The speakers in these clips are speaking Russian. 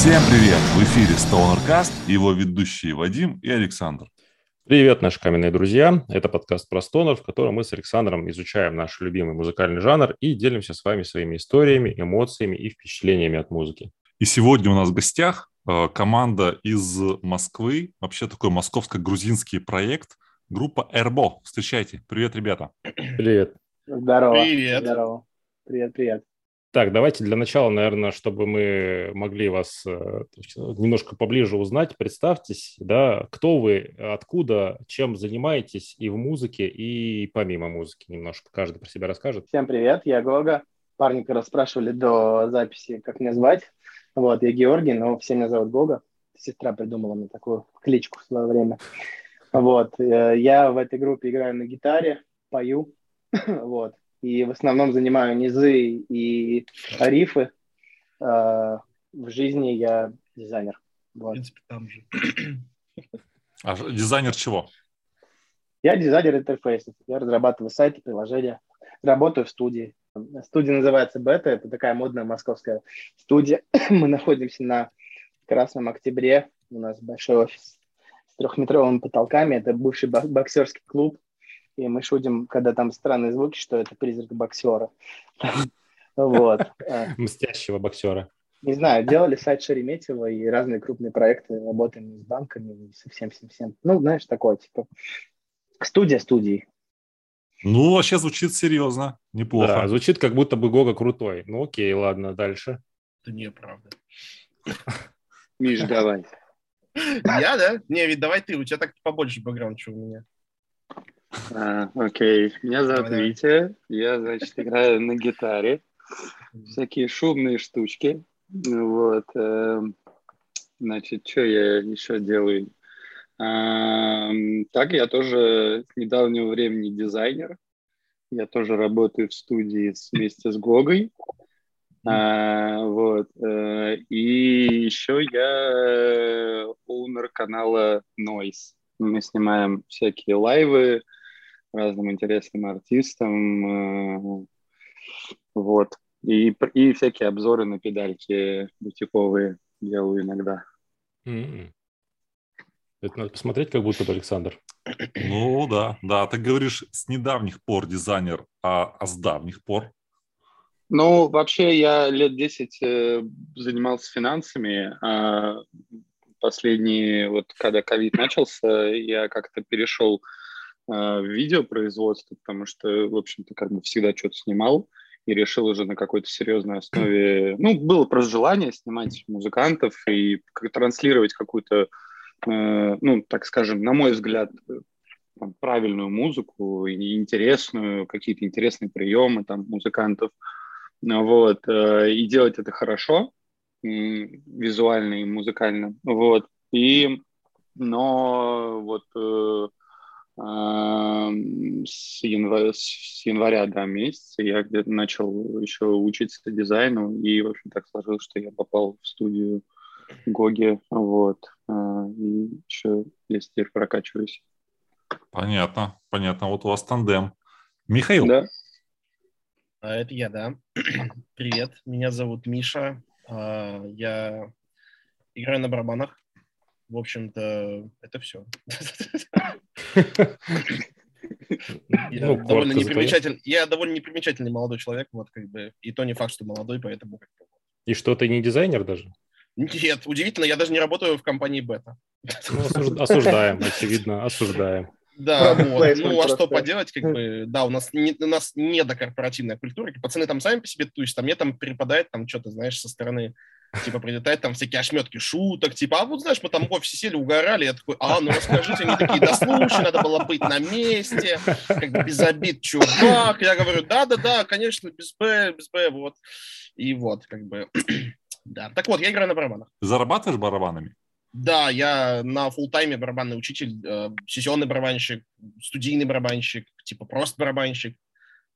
Всем привет! В эфире StonerCast, его ведущие Вадим и Александр. Привет, наши каменные друзья! Это подкаст про стонер, в котором мы с Александром изучаем наш любимый музыкальный жанр и делимся с вами своими историями, эмоциями и впечатлениями от музыки. И сегодня у нас в гостях э, команда из Москвы, вообще такой московско-грузинский проект, группа Эрбо. Встречайте. Привет, ребята. Привет. Здорово. Привет. Здорово. Привет, привет. Так, давайте для начала, наверное, чтобы мы могли вас э, немножко поближе узнать, представьтесь, да, кто вы, откуда, чем занимаетесь и в музыке, и помимо музыки немножко. Каждый про себя расскажет. Всем привет, я Гога. Парни как раз спрашивали до записи, как меня звать. Вот, я Георгий, но все меня зовут Гога. Сестра придумала мне такую кличку в свое время. Вот, э, я в этой группе играю на гитаре, пою, вот, и в основном занимаю низы и рифы. Э, в жизни я дизайнер. В Вот. принципе, там же. А дизайнер чего? Я дизайнер интерфейсов. Я разрабатываю сайты, приложения. Работаю в студии. Студия называется Бета. Это такая модная московская студия. Мы находимся на Красном Октябре. У нас большой офис с трехметровыми потолками. Это бывший бок- боксерский клуб. И мы шутим, когда там странные звуки, что это призрак боксера. Вот. Мстящего боксера. Не знаю, делали сайт Шереметьево и разные крупные проекты, работаем с банками, со всем-всем-всем. Ну, знаешь, такое, типа, студия студии. Ну, вообще звучит серьезно, неплохо. Да, звучит как будто бы Гога крутой. Ну окей, ладно, дальше. Это неправда. Миш, давай. Я, да? Не, ведь давай ты, у тебя так побольше бэкграунд, чем у меня. А, окей, меня зовут давай. Витя. Я, значит, играю на гитаре. Всякие шумные штучки. Вот. эм, Значит, что я еще делаю? Так, я тоже с недавнего времени дизайнер. Я тоже работаю в студии вместе с Гогой. А, вот. э, И еще я оунер канала Noise. Мы снимаем всякие лайвы разным интересным артистам. э, Вот. И, и всякие обзоры на педальки бутиковые делаю иногда. М-м. Это надо посмотреть, как будто бы Александр. Ну, да, да. Ты говоришь, с недавних пор дизайнер, а, а с давних пор? Ну, вообще, я лет 10 э, занимался финансами. а последние, вот когда ковид начался, я как-то перешел э, в видеопроизводство, потому что, в общем-то, как бы всегда что-то снимал и решил уже на какой-то серьезной основе. Ну, было просто желание снимать музыкантов и транслировать какую-то, э, ну, так скажем, на мой взгляд, э, там, правильную музыку интересную, какие-то интересные приемы там музыкантов. Вот, э, и делать это хорошо, м, визуально и музыкально. Вот, и, но вот э, с, января, с января до месяца я где-то начал еще учиться дизайну, и, в общем, так сложилось, что я попал в студию Гоги, вот, а, и еще я теперь прокачиваюсь. Понятно, понятно. Вот у вас тандем. Михаил, Да, А, это я, да. Привет, меня зовут Миша. А, я играю на барабанах. В общем-то, это все. Я Ну, довольно коротко непримечательный, я довольно непримечательный молодой человек, вот как бы, и то не факт, что молодой, поэтому как бы- И что, ты не дизайнер даже? Нет, удивительно, я даже не работаю в компании Бета. Ну, осуж- осуждаем, очевидно, осуждаем. Да, вот. ну а что поделать, как бы, да, у нас не, у нас не до корпоративная культура, пацаны там сами по себе тусят, а мне там перепадает там что-то, знаешь, со стороны, типа, прилетает там всякие ошметки шуток, типа, а вот, знаешь, мы там в офисе сели, угорали, я такой, а, ну расскажите, они такие, да слушай, надо было быть на месте, как бы без обид, чувак, я говорю, да-да-да, конечно, без Б, без Б, вот, и вот, как бы, да. Так вот, я играю на барабанах. ты зарабатываешь барабанами? Да, я на фултайме барабанный учитель, э, сессионный барабанщик, студийный барабанщик, типа просто барабанщик.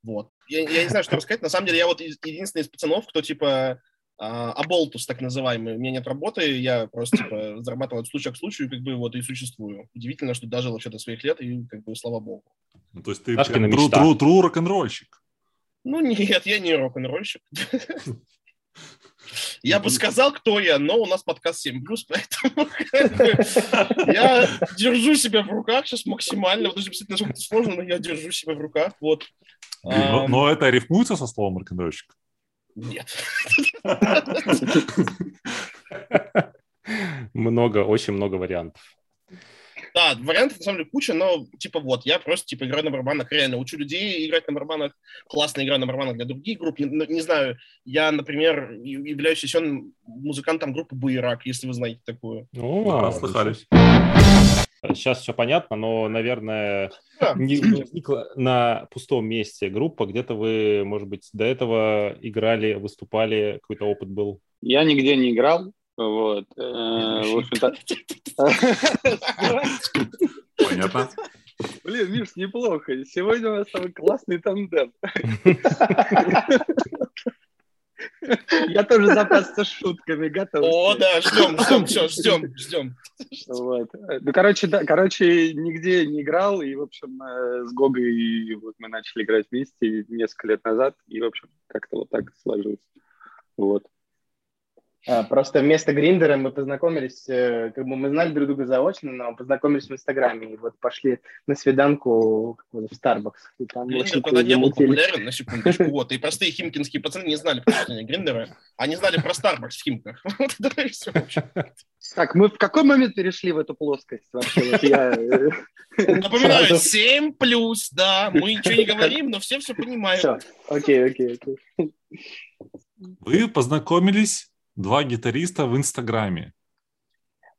Вот. Я, я не знаю, что рассказать. На самом деле, я вот единственный из пацанов, кто типа аболтус, так называемый. У меня нет работы, я просто типа зарабатываю от случая к случаю, как бы вот и существую. Удивительно, что дожил вообще до своих лет, и как бы слава богу. Ну, то есть ты прям тру, тру, тру рок-н-ролльщик. Ну нет, я не рок-н-ролльщик. Я бы сказал, кто я, но у нас подкаст 7 поэтому я держу себя в руках сейчас максимально. Вот даже насколько это сложно, но я держу себя в руках. Вот. Но, но это рифмуется со словом рок-н-ролльщик? Нет. Много, очень много вариантов. Да, вариантов на самом деле куча, но типа вот, я просто типа играю на барабанах, реально учу людей играть на барабанах, классно играю на барабанах для других групп. Не, не знаю, я, например, являюсь сессионным музыкантом группы Буерак, если вы знаете такую. О, Да, слыхали. Сейчас все понятно, но, наверное, не возникла на пустом месте группа. Где-то вы, может быть, до этого играли, выступали, какой-то опыт был. Я нигде не играл, вот. э. Понятно. Блин, Миш, неплохо. Сегодня у нас самый классный тандем. Я тоже запасся шутками, готов. О, да, ждем, ждем, все, ждем, ждем. Вот. Ну, короче, да, короче, нигде не играл, и, в общем, э, с Гогой вот мы начали играть вместе несколько лет назад, и, в общем, как-то вот так сложилось. Вот. А, Просто вместо Гриндера мы познакомились, э, как бы мы знали друг друга заочно, но познакомились в Инстаграме и вот пошли на свиданку в Старбакс. И там Гриндер тогда не был популярен, на секундочку, вот, и простые химкинские пацаны не знали про Гриндера, они знали про Starbucks в Химках. Вот это и все, в общем. Так, мы в какой момент перешли в эту плоскость вообще? Вот я, э, Напоминаю, Сразу. 7 плюс, да, мы ничего не говорим, но все все понимают. Все, окей, окей, окей. Вы познакомились, два гитариста в Инстаграме.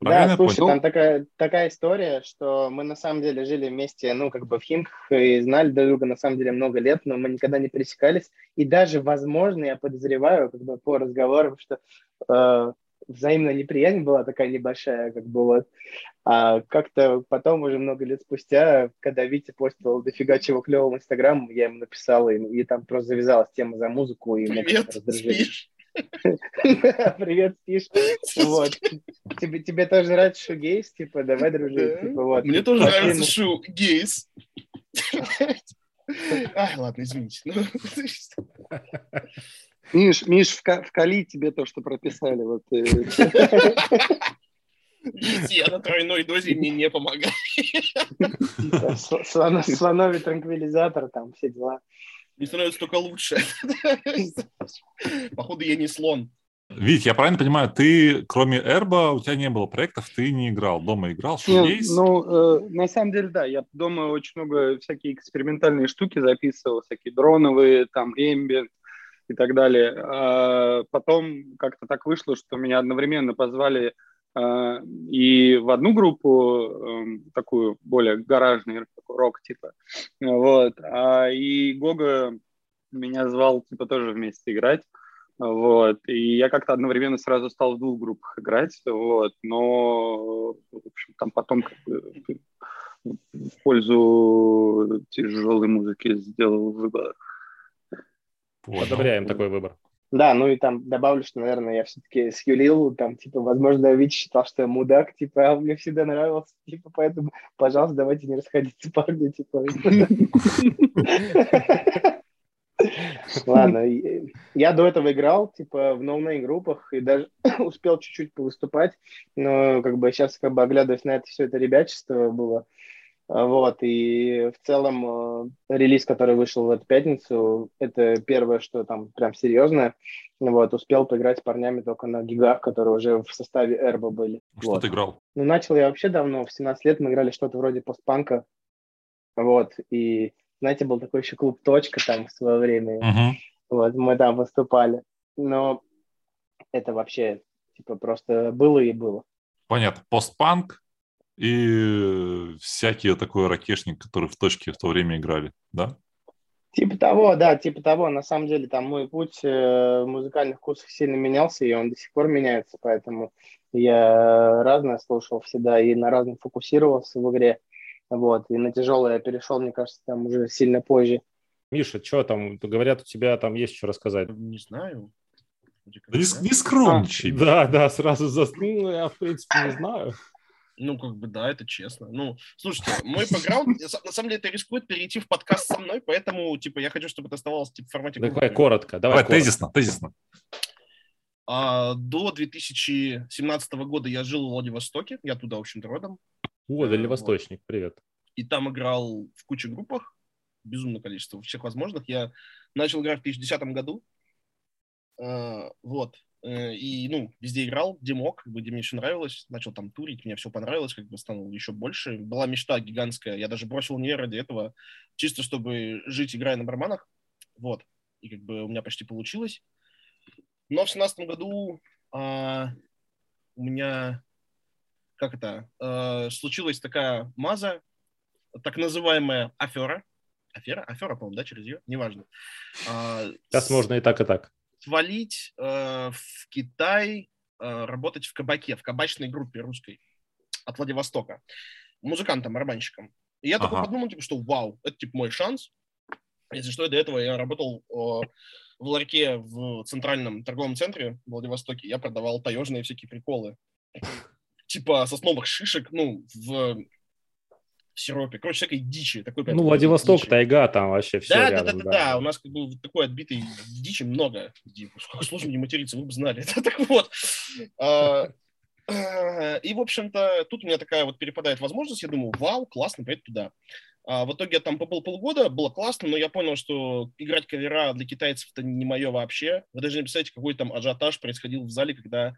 Да, Правильно я слушай, понял? там такая, такая история, что мы на самом деле жили вместе, ну, как бы в Химках и знали друг друга на самом деле много лет, но мы никогда не пересекались. И даже, возможно, я подозреваю, как бы по разговорам, что э, взаимная неприязнь была такая небольшая, как бы вот. А как-то потом, уже много лет спустя, когда Витя постил дофига чего клевого в Инстаграм, я ему написал, и, и там просто завязалась тема за музыку, и Привет, как-то раздружились. спишь? Привет, спишь. Вот. Тебе, тебе тоже нравится шугейс? Типа, давай дружить. Типа, вот. Мне тоже нравится на- шу гейс. Ай, ладно, извините. Ну, Миш, Миш, вка- вкали тебе то, что прописали. Вот, э, я на тройной дозе мне не помогает. сло- слоно- Слоновий транквилизатор, там все дела. Мне становится только лучше. Походу, я не слон. Вить, я правильно понимаю, ты, кроме Эрба, у тебя не было проектов, ты не играл, дома играл, Не, шугейс? ну, э, на самом деле, да, я дома очень много всякие экспериментальные штуки записывал, всякие дроновые, там, эмбиент и так далее. А потом как-то так вышло, что меня одновременно позвали и в одну группу, э, такую более гаражный рок типа, вот, а и Гога меня звал типа тоже вместе играть. Вот. И я как-то одновременно сразу стал в двух группах играть, вот. Но, в общем, там потом как бы в пользу тяжелой музыки сделал выбор. Понял. Одобряем такой выбор. Да, ну и там добавлю, что, наверное, я все-таки сюлил, там, типа, возможно, Витя считал, что я мудак, типа, а мне всегда нравился, типа, поэтому, пожалуйста, давайте не расходиться, парни, типа. Ладно, и- я до этого играл, типа, в no-name группах и даже успел чуть-чуть повыступать, но, как бы, сейчас, как бы, оглядываясь на это, все это ребячество было, Вот, и в целом э, релиз, который вышел в эту пятницу, это первое, что там прям серьезное. Вот, успел поиграть с парнями только на gig ах, которые уже в составе Эрба были. Что Вот. ты играл? Ну, начал я вообще давно, в 17 лет мы играли что-то вроде постпанка. Вот, и, знаете, был такой еще клуб «Точка» там в свое время. Мгм. Вот, мы там выступали. Но это вообще, типа, просто было и было. Понятно. Постпанк и всякие такой ракешник, которые в точке в то время играли, да? Типа того, да, типа того. На самом деле там мой путь э, в музыкальных курсах сильно менялся, и он до сих пор меняется, поэтому я разное слушал всегда и на разном фокусировался в игре. Вот, и на тяжелое я перешел, мне кажется, там уже сильно позже. Миша, что там? Говорят, у тебя там есть что рассказать. Не знаю. Да не, не скромничай. Да, да, сразу заснул, я, в принципе, не знаю. Ну, как бы, да, это честно. Ну, слушайте, мой бэкграунд, на са- на самом деле, это рискует перейти в подкаст со мной, поэтому, типа, я хочу, чтобы это оставалось, типа, в формате... Давай коротко, давай Давай коротко. тезисно, тезисно. А, до 2017 года я жил в Владивостоке, я туда, в общем-то, родом. О, Э, Дальневосточник, привет. И там играл в куче группах, безумное количество, всех возможных. Я начал играть в 2010 году. А, Вот. Э, И, ну, везде играл, где мог, как бы, где мне все нравилось. Начал там турить, мне все понравилось, как бы стало еще больше. Была мечта гигантская. Я даже бросил универ ради этого, чисто чтобы жить, играя на барабанах. Вот. И как бы у меня почти получилось. Но в семнадцатом году а, у меня, как это, э, случилась такая маза, так называемая афера. Афера? Афера, по-моему, да, через ее? Неважно. А, Сейчас с- можно и так, и так. Свалить э, в Китай, э, работать в кабаке, в кабачной группе русской от Владивостока, музыкантом, барабанщиком. И я такой Ага. подумал, типа, что вау, это типа мой шанс. Если что, до этого я работал э, в ларьке в центральном торговом центре в Владивостоке. Я продавал таежные всякие приколы. Типа сосновых шишек, ну, в сиропе. Короче, всякой дичи. Такой прям Ну, Владивосток, дичи. тайга, там вообще все Да, да, да, рядом. да, да. У нас как бы такой отбитый дичи много. Как сложно не материться, вы бы знали. Так вот. А, И, в общем-то, тут у меня такая вот перепадает возможность. Я думаю, вау, классно, поеду туда. А в итоге я там побыл полгода, было классно, но я понял, что играть кавера для китайцев это не мое вообще. Вы даже не представляете, какой там ажиотаж происходил в зале, когда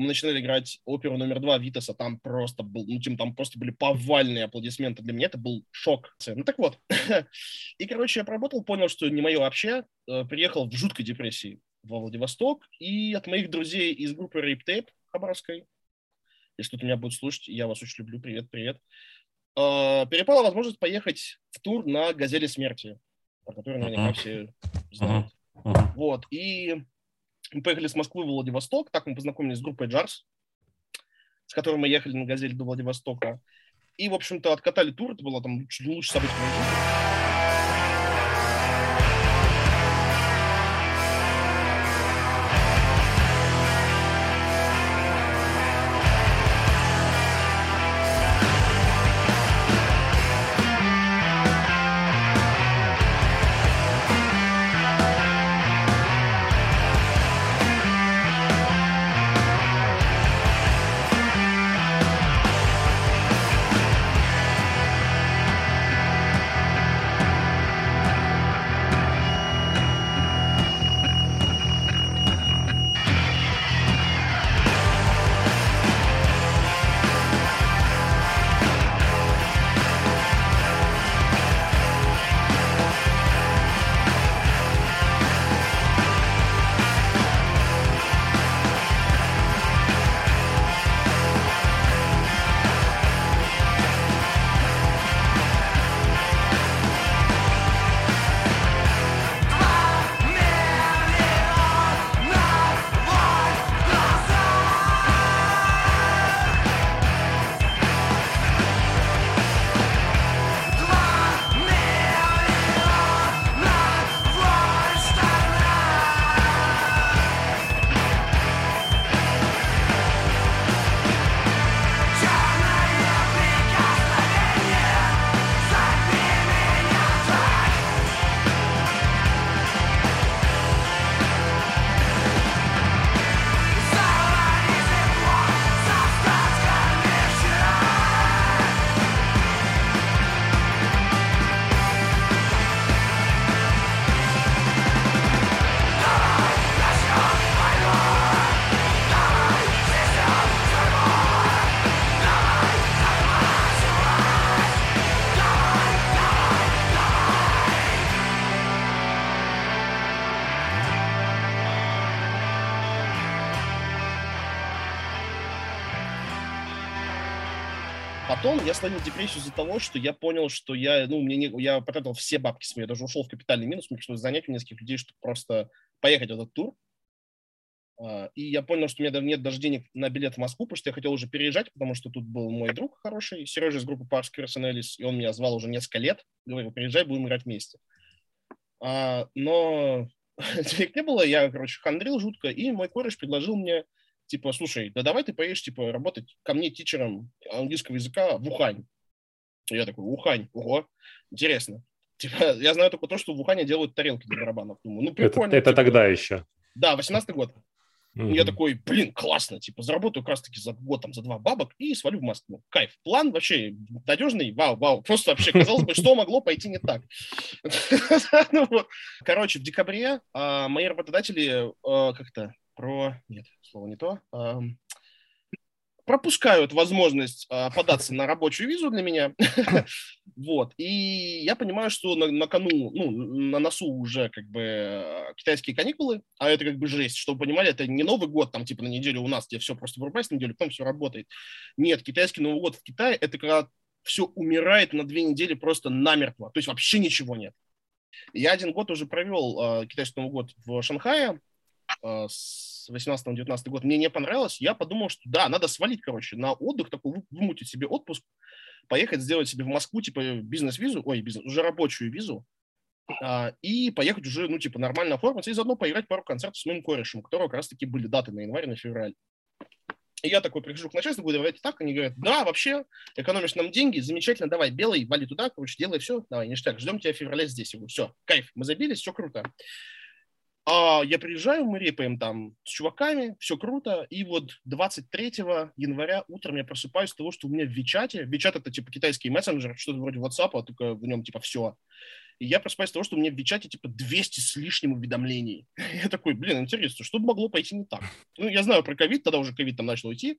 мы начинали играть оперу номер два Витаса, там просто был, ну, тем, там просто были повальные аплодисменты. Для меня это был шок. Ну, так вот. И, короче, я поработал, понял, что не мое вообще. Э, Приехал в жуткой депрессии во Владивосток. И от моих друзей из группы Rape Tape Хабаровской, если кто-то меня будет слушать, я вас очень люблю, привет, привет, э, перепала возможность поехать в тур на «Газели смерти», про который наверняка все знают. Вот, и мы поехали с Москвы в Владивосток, так мы познакомились с группой Джарс, с которой мы ехали на «Газель» до Владивостока. И, в общем-то, откатали тур, это было там чуть лучше событие. Потом я словил депрессию из-за того, что я понял, что я, ну, мне не, я потратил все бабки свои, я даже ушел в капитальный минус, мне пришлось занять у нескольких людей, чтобы просто поехать в этот тур. А, И я понял, что у меня нет даже денег на билет в Москву, потому что я хотел уже переезжать, потому что тут был мой друг хороший, Сережа из группы Parks Personalis, и он меня звал уже несколько лет, говорил, приезжай, будем играть вместе. А, Но денег не было, я, короче, хандрил жутко, и мой кореш предложил мне, типа, слушай, да давай ты поедешь, типа, работать ко мне тичером английского языка в Ухань. И я такой, Ухань, ого, интересно. Типа, я знаю только то, что в Ухане делают тарелки для барабанов. Думаю, ну, Это, прикольно. это типа. тогда еще. Да, 18 год. Mm-hmm. Я такой, блин, классно, типа, заработаю как раз-таки за год, там, за два бабок и свалю в Москву. Кайф. План вообще надежный, вау, вау. Просто вообще, казалось бы, что могло пойти не так. Ну Короче, в декабре а, мои работодатели а, как-то про... Нет, слово не то пропускают возможность а, податься на рабочую визу для меня. вот. И я понимаю, что на, на кону, ну, на носу уже как бы китайские каникулы, а это как бы жесть. Чтобы понимали, это не Новый год, там, типа, на неделю у нас, где все просто вырубается неделю, потом все работает. Нет, китайский Новый год в Китае, это когда все умирает на две недели просто намертво. То есть вообще ничего нет. Я один год уже провел э, китайский Новый год в Шанхае с 18-19 год, мне не понравилось, я подумал, что да, надо свалить, короче, на отдых, такой вымутить себе отпуск, поехать сделать себе в Москву, типа, бизнес-визу, ой, бизнес, уже рабочую визу, а, и поехать уже, ну, типа, нормально оформиться, и заодно поиграть пару концертов с моим корешем, у которого как раз-таки были даты на январь, на февраль. И я такой прихожу к начальству, говорю, давайте так, они говорят, да, вообще, экономишь нам деньги, замечательно, давай, белый, вали туда, короче, делай все, давай, ништяк, ждем тебя в феврале здесь. Я говорю, все, кайф, мы забились, все круто. А я приезжаю, мы репаем там с чуваками, все круто, и вот 23 января утром я просыпаюсь с того, что у меня в Вичате, Вичат это типа китайский мессенджер, что-то вроде WhatsApp, а только в нем типа все. И я просыпаюсь с того, что у меня в Вичате типа 200 с лишним уведомлений. Я такой, блин, интересно, что могло пойти не так? Ну, я знаю про ковид, тогда уже ковид там начал идти,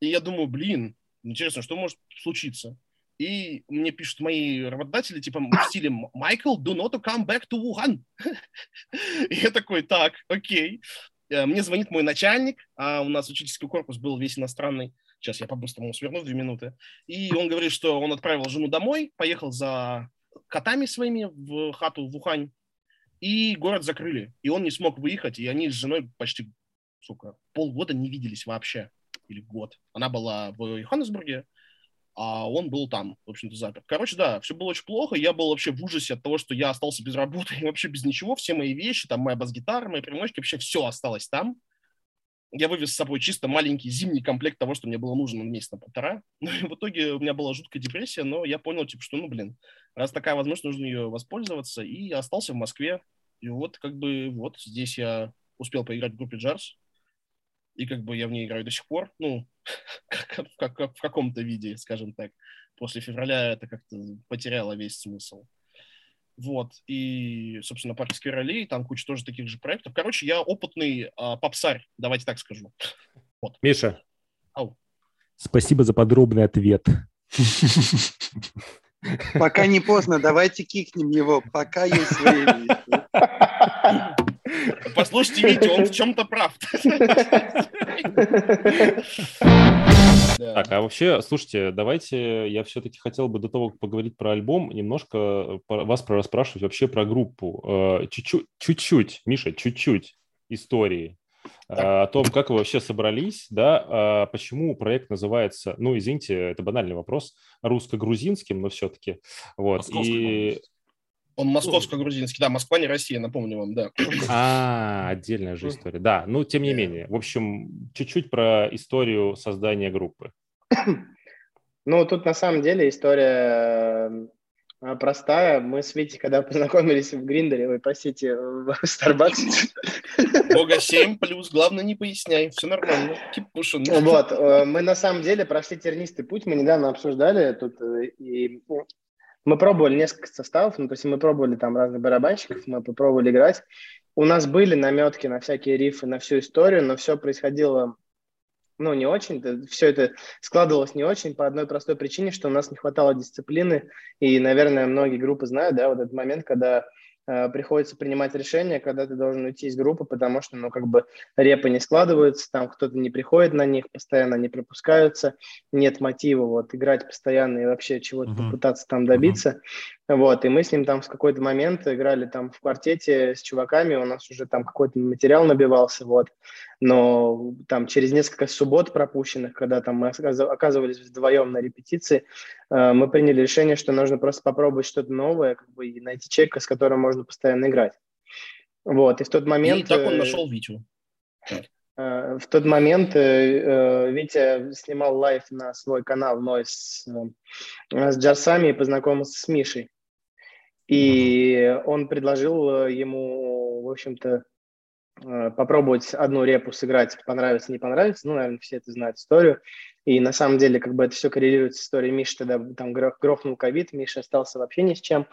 и я думаю, блин, интересно, что может случиться? И мне пишут мои работодатели, типа, в стиле «Майкл, do not come back to Wuhan». И я такой, так, окей. Э, мне звонит мой начальник, а у нас учительский корпус был весь иностранный. Сейчас я по-быстрому сверну в две минуты. И он говорит, что он отправил жену домой, поехал за котами своими в хату в Ухань, и город закрыли. И он не смог выехать, и они с женой почти, сука, полгода не виделись вообще. Или год. Она была в Йоханнесбурге, а он был там, в общем-то, заперт. Короче, да, все было очень плохо, я был вообще в ужасе от того, что я остался без работы и вообще без ничего, все мои вещи, там моя бас-гитара, мои примочки, вообще все осталось там. Я вывез с собой чисто маленький зимний комплект того, что мне было нужно на месяц на полтора. Ну, и в итоге у меня была жуткая депрессия, но я понял, типа, что, ну, блин, раз такая возможность, нужно ее воспользоваться, и остался в Москве. И вот, как бы, вот здесь я успел поиграть в группе Джарс, и как бы я в ней играю до сих пор, ну, как, как, как в каком-то виде, скажем так. После февраля это как-то потеряло весь смысл. Вот, и, собственно, парк Скверлей, там куча тоже таких же проектов. Короче, я опытный а, попсарь, давайте так скажу. Вот. Миша, Ау. спасибо за подробный ответ. Пока не поздно, давайте кикнем его, пока есть время. Послушайте Витя, он в чем-то прав. Так, а вообще, слушайте, давайте я все-таки хотел бы до того, как поговорить про альбом, немножко вас расспрашивать вообще про группу. Э, чуть-чуть, чуть-чуть, Миша, чуть-чуть истории э, о том, как вы вообще собрались, да, а почему проект называется, ну, извините, это банальный вопрос, русско-грузинским, но все-таки, вот, и он московско-грузинский. Да, Москва не Россия, напомню вам, да. А, отдельная же история. Да, ну, тем не менее. В общем, чуть-чуть про историю создания группы. Ну, тут на самом деле история э, простая. Мы с Витей, когда познакомились в Гриндере, вы простите, в Starbucks. Бога 7 плюс, главное не поясняй, все нормально, keep pushing. Вот, э, мы на самом деле прошли тернистый путь, мы недавно обсуждали тут, э, и мы пробовали несколько составов, ну, то есть мы пробовали там разных барабанщиков, мы попробовали играть. У нас были наметки на всякие рифы, на всю историю, но все происходило, ну, не очень. Все это складывалось не очень по одной простой причине, что у нас не хватало дисциплины. И, наверное, многие группы знают, да, вот этот момент, когда приходится принимать решение, когда ты должен уйти из группы, потому что, ну, как бы репы не складываются, там кто-то не приходит на них, постоянно не пропускаются, нет мотива вот играть постоянно и вообще чего-то uh-huh. попытаться там добиться. Вот, и мы с ним там в какой-то момент играли там в квартете с чуваками, у нас уже там какой-то материал набивался, вот. Но там через несколько суббот пропущенных, когда там мы оказывались вдвоем на репетиции, э, мы приняли решение, что нужно просто попробовать что-то новое, как бы, и найти человека, с которым можно постоянно играть. Вот, и в тот момент... И так он э, нашел Витю. Э, в тот момент Витя снимал live на свой канал Noise с Jars ами и познакомился с Мишей. И он предложил э, ему, в общем-то, э, попробовать одну репу сыграть, понравится, не понравится. Ну, наверное, все это знают историю. И на самом деле, как бы это все коррелирует с историей Миши, тогда там грохнул ковид, Миша остался вообще ни с чем.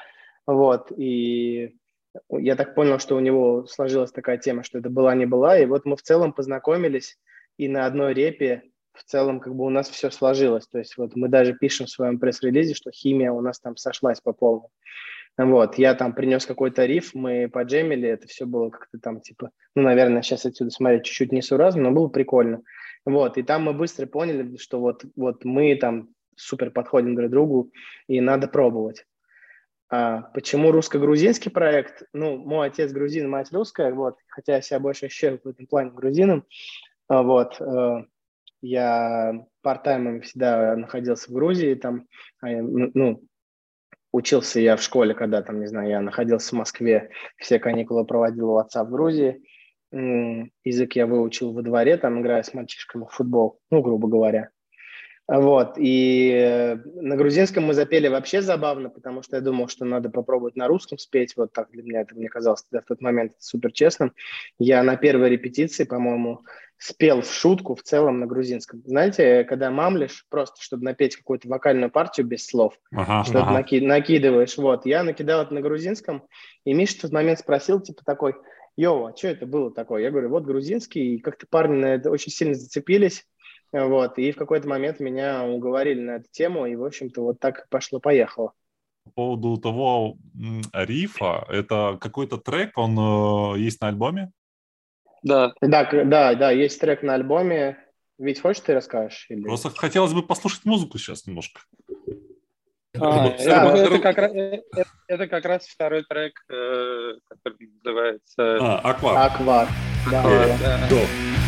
Вот, и я так понял, что у него сложилась такая тема, что это была не была, и вот мы в целом познакомились, и на одной репе в целом как бы у нас все сложилось. То есть вот мы даже пишем в своем пресс-релизе, что химия у нас там сошлась по полной. Вот, я там принес какой-то риф, мы поджемили, это все было как-то там типа, ну, наверное, сейчас отсюда смотреть чуть-чуть несуразно, но было прикольно. Вот, и там мы быстро поняли, что вот, вот мы там супер подходим друг другу, и надо пробовать. А, почему русско-грузинский проект? Ну, мой отец грузин, мать русская, вот, хотя я себя больше ощущаю в этом плане грузином, а, вот, э, я part всегда находился в Грузии, там, а ну, учился я в школе, когда там, не знаю, я находился в Москве, все каникулы проводил у отца в Грузии. Язык я выучил во дворе, там играя с мальчишками в футбол, ну, грубо говоря. Вот, и на грузинском мы запели вообще забавно, потому что я думал, что надо попробовать на русском спеть, вот так для меня это мне казалось тогда в тот момент супер честным. Я на первой репетиции, по-моему, спел в шутку в целом на грузинском. Знаете, когда мамлишь, просто чтобы напеть какую-то вокальную партию без слов, ага, что-то ага. наки- накидываешь. Вот, я накидал это на грузинском, и Миша в тот момент спросил, типа такой, йоу, а что это было такое? Я говорю, вот грузинский, и как-то парни на это очень сильно зацепились, вот, и в какой-то момент меня уговорили на эту тему, и, в общем-то, вот так пошло-поехало. По поводу того рифа, это какой-то трек, он э, есть на альбоме? Да. Да, да, да, есть трек на альбоме. Ведь хочешь, ты расскажешь? Или... Просто хотелось бы послушать музыку сейчас немножко. А, это, как, это, это как раз второй трек, э, который называется... А, Аквар. Аквар, да. да. да.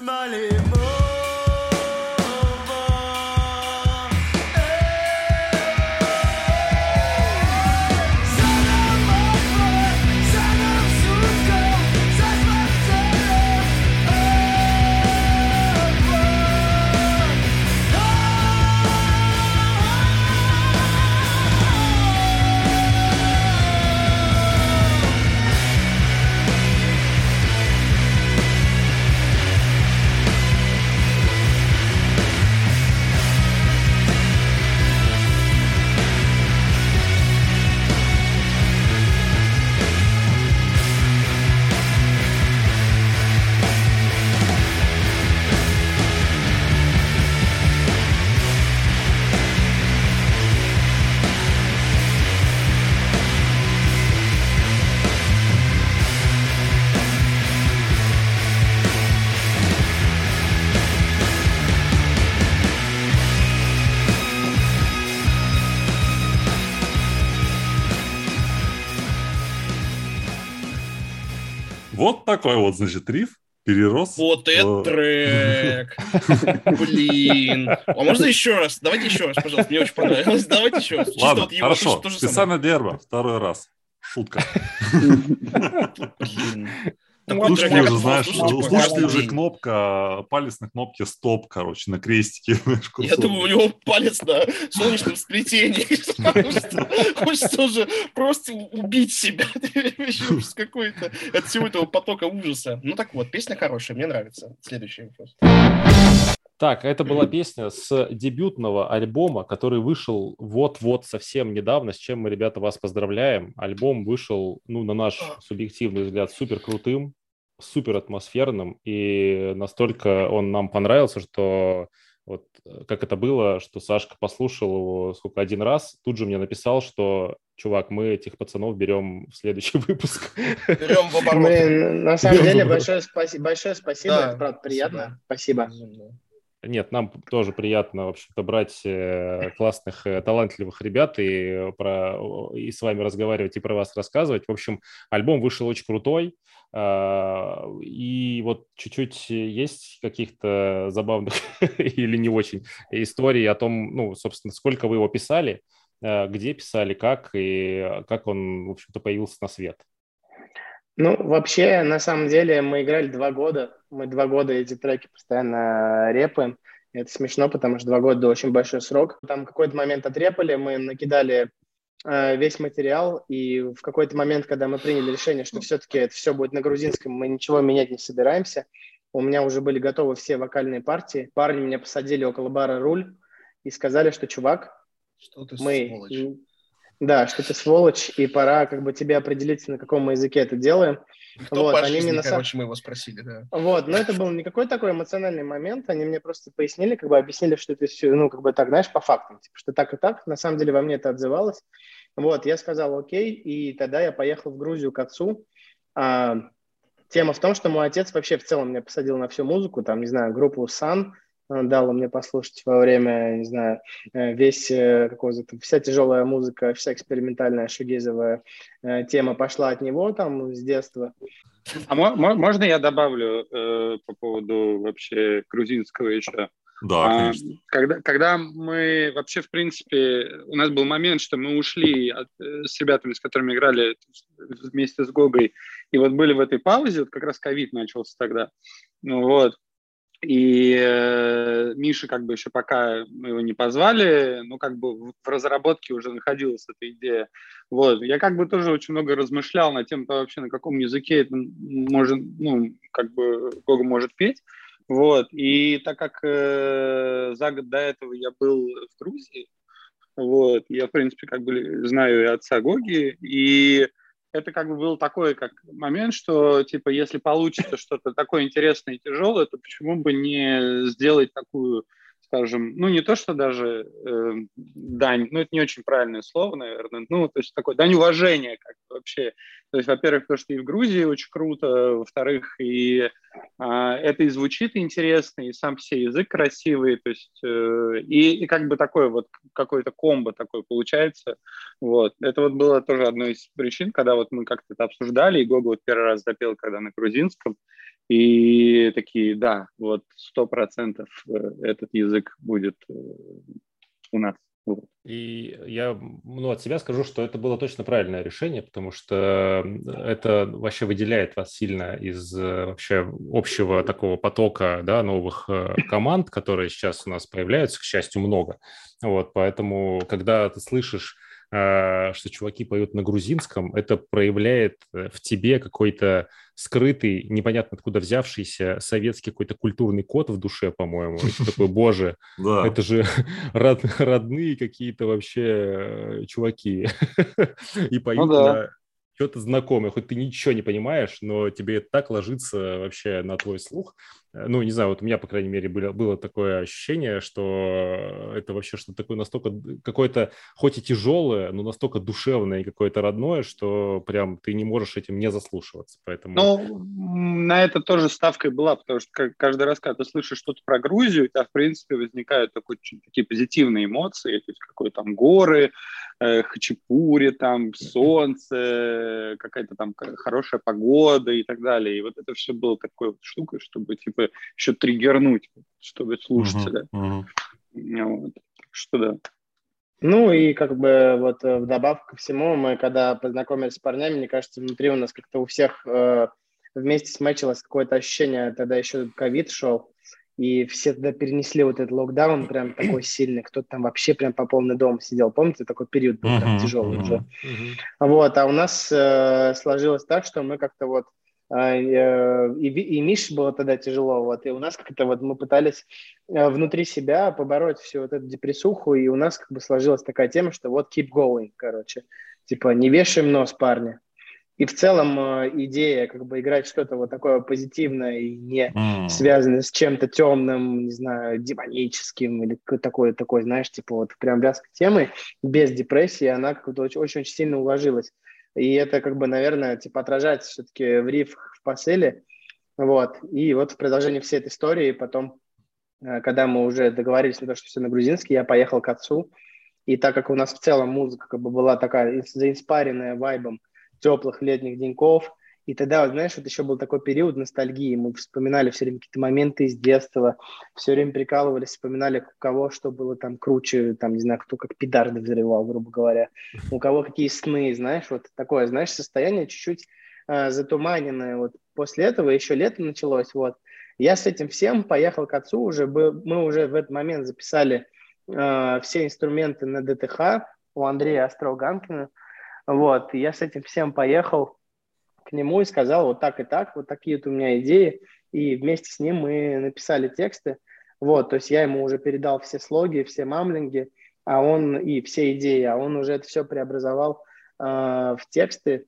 Да. Такой вот, значит, риф перерос. Вот это трек! Блин! А можно еще раз? Давайте еще раз, пожалуйста. Мне очень понравилось. Давайте еще раз. Ладно, хорошо. Специально Дерба. Второй раз. Шутка. Блин. Такой Тут трек, уже, знаешь, у слушателей уже кнопка, палец на кнопке стоп, короче, на крестике. Я думаю, у него палец на солнечном сплетении. Хочется уже просто убить себя. Ужас какой-то от всего этого потока ужаса. Ну так вот, песня хорошая, мне нравится. Следующий вопрос. Так, это была песня с дебютного альбома, который вышел вот-вот совсем недавно, с чем мы, ребята, вас поздравляем. Альбом вышел, ну, на наш субъективный взгляд, супер крутым, супер атмосферным, и настолько он нам понравился, что вот э, как это было, что Сашка послушал его сколько один раз, тут же мне написал, что чувак, мы этих пацанов берем в следующий выпуск. Берем в оборот. Блин, на самом деле большое спасибо, большое спасибо, да, это правда приятно. Спасибо. спасибо. Нет, нам тоже приятно, в общем-то, брать э, классных, э, талантливых ребят и, про, и с вами разговаривать, и про вас рассказывать. В общем, альбом вышел очень крутой. А, и вот чуть-чуть есть каких-то забавных или не очень историй о том, ну, собственно, сколько вы его писали, э, где писали, как и как он, в общем-то, появился на свет. Ну, вообще, на самом деле, мы играли два года. Мы два года эти треки постоянно репаем. Это смешно, потому что два года – очень большой срок. Там какой-то момент отрепали, мы накидали э, весь материал, и в какой-то момент, когда мы приняли решение, что все-таки это все будет на грузинском, мы ничего менять не собираемся, у меня уже были готовы все вокальные партии. Парни меня посадили около бара «Руль» и сказали, что, чувак, что ты мы, сволочь. Да, что ты сволочь, и пора как бы тебе определиться, на каком мы языке это делаем. Кто вот, они жизни, мне на самом... короче, мы его спросили, да. Вот, но это был не какой такой эмоциональный момент, они мне просто пояснили, как бы объяснили, что это все, ну, как бы так, знаешь, по фактам, типа, что так и так, на самом деле во мне это отзывалось. Вот, я сказал окей, и тогда я поехал в Грузию к отцу. А, тема в том, что мой отец вообще в целом меня посадил на всю музыку, там, не знаю, группу Sun, дала мне послушать во время, не знаю, э, весь э, какого-то, вся тяжелая музыка, вся экспериментальная шугизовая э, тема пошла от него там с детства. А можно я добавлю э, по поводу вообще грузинского еще? Да, а, конечно. А, когда, когда мы вообще, в принципе, у нас был момент, что мы ушли от, с ребятами, с которыми играли вместе с Гогой, и вот были в этой паузе, вот как раз ковид начался тогда. Ну вот, и э, Миша как бы еще пока его не позвали, ну как бы в разработке уже находилась эта идея. Вот. Я как бы тоже очень много размышлял на тем, вообще на каком языке это может, ну, как бы Гога может петь. Вот. И так как э, за год до этого я был в Грузии, вот, я, в принципе, как бы знаю и отца Гоги, и это как бы был такой как момент, что типа если получится что-то такое интересное и тяжелое, то почему бы не сделать такую скажем, ну не то, что даже э, дань, ну это не очень правильное слово, наверное, ну то есть такой дань уважения как вообще. То есть, во-первых, то, что и в Грузии очень круто, во-вторых, и э, это и звучит интересно, и сам все язык красивый, то есть э, и, и как бы такое вот какое-то комбо такое получается. Вот. Это вот было тоже одной из причин, когда вот мы как-то это обсуждали, и Гога вот первый раз запел, когда на грузинском, и такие, да, вот сто процентов э, этот язык будет э, у нас. И я ну, от себя скажу, что это было точно правильное решение, потому что это вообще выделяет вас сильно из э, вообще общего такого потока да, новых команд, которые сейчас у нас появляются, к счастью, много. Вот, поэтому, когда ты слышишь что чуваки поют на грузинском, это проявляет в тебе какой-то скрытый, непонятно откуда взявшийся советский какой-то культурный код в душе, по-моему. такой, боже, это же родные какие-то вообще э, чуваки. И поют ну на что-то знакомое, хоть ты ничего не понимаешь, но тебе это так ложится вообще на твой слух. Э, ну, не знаю, вот у меня, по крайней мере, было, было такое ощущение, что это вообще что-то такое настолько, какое-то, хоть и тяжелое, но настолько душевное и какое-то родное, что прям ты не можешь этим не заслушиваться. Поэтому... Ну, на это тоже ставка была, потому что каждый раз, когда ты слышишь что-то про Грузию, у тебя, в принципе, возникают такой, такие позитивные эмоции, то есть какой там горы, э, хачапури, там солнце, какая-то там хорошая погода и так далее. И вот это все было такой вот штукой, чтобы, типа, еще триггернуть, чтобы слушателя. Uh-huh, uh-huh. Вот. Что да. Ну и как бы вот э, вдобавок ко всему, мы когда познакомились с парнями, мне кажется, внутри у нас как-то у всех э, вместе смечилось какое-то ощущение, тогда еще ковид шел, и все тогда перенесли вот этот локдаун прям такой сильный, кто-то там вообще прям по полный дом сидел, помните, такой период был прям тяжелый uh-huh, уже. Uh-huh. Вот, а у нас э, сложилось так, что мы как-то вот и, и Мише было тогда тяжело, вот, и у нас как-то вот мы пытались э, внутри себя побороть всю вот эту депрессуху, и у нас как бы сложилась такая тема, что вот keep going, короче, типа не вешаем нос, парня. И в целом э, идея как бы играть что-то вот такое позитивное и не mm. связанное с чем-то темным, не знаю, демоническим или такой, такой, знаешь, типа вот прям вязкой темой, без депрессии, она как-то очень-очень сильно уложилась. И это как бы, наверное, типа отражается все-таки в риф в посыле. Вот. И вот в продолжении всей этой истории потом э, когда мы уже договорились на то, что все на грузинский, я поехал к отцу. И так как у нас в целом музыка как бы была такая заинспаренная вайбом теплых летних деньков, и тогда, вот, знаешь, вот еще был такой период ностальгии. Мы вспоминали все время какие-то моменты из детства, все время прикалывались, вспоминали, у кого что было там круче, там, не знаю, кто как педарды взрывал, грубо говоря, у кого какие сны, знаешь, вот такое, знаешь, состояние чуть-чуть э, затуманенное. Вот после этого еще лето началось, вот. Я с этим всем поехал к отцу уже, мы уже в этот момент записали э, все инструменты на ДТХ у Андрея Остроганкина, вот, я с этим всем поехал, к нему и сказал вот так и так, вот такие вот у меня идеи, и вместе с ним мы написали тексты, вот, то есть я ему уже передал все слоги, все мамлинги, а он и все идеи, а он уже это все преобразовал э, в тексты,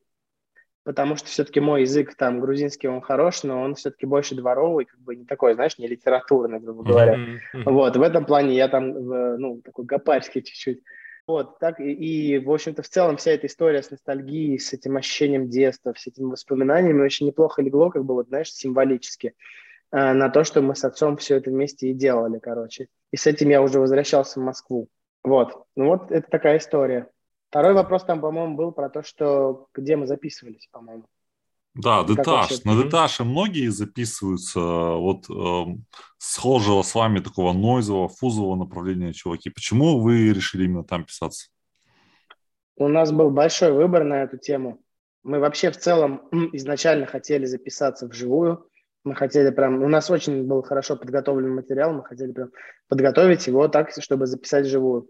потому что все-таки мой язык там грузинский, он хорош, но он все-таки больше дворовый, как бы не такой, знаешь, не литературный, грубо говоря. Mm-hmm. Вот, в этом плане я там, ну, такой гопарский чуть-чуть. Вот, так и, и, в общем-то, в целом вся эта история с ностальгией, с этим ощущением детства, с этими воспоминаниями очень неплохо легло, как бы, вот, знаешь, символически э, на то, что мы с отцом все это вместе и делали, короче. И с этим я уже возвращался в Москву. Вот, ну вот это такая история. Второй вопрос там, по-моему, был про то, что где мы записывались, по-моему. Да, детаж. На деташе многие записываются вот э, схожего с вами такого нойзового, фузового направления чуваки. Почему вы решили именно там писаться? У нас был большой выбор на эту тему. Мы вообще в целом изначально хотели записаться вживую. Мы хотели прям... У нас очень был хорошо подготовлен материал. Мы хотели прям подготовить его так, чтобы записать вживую.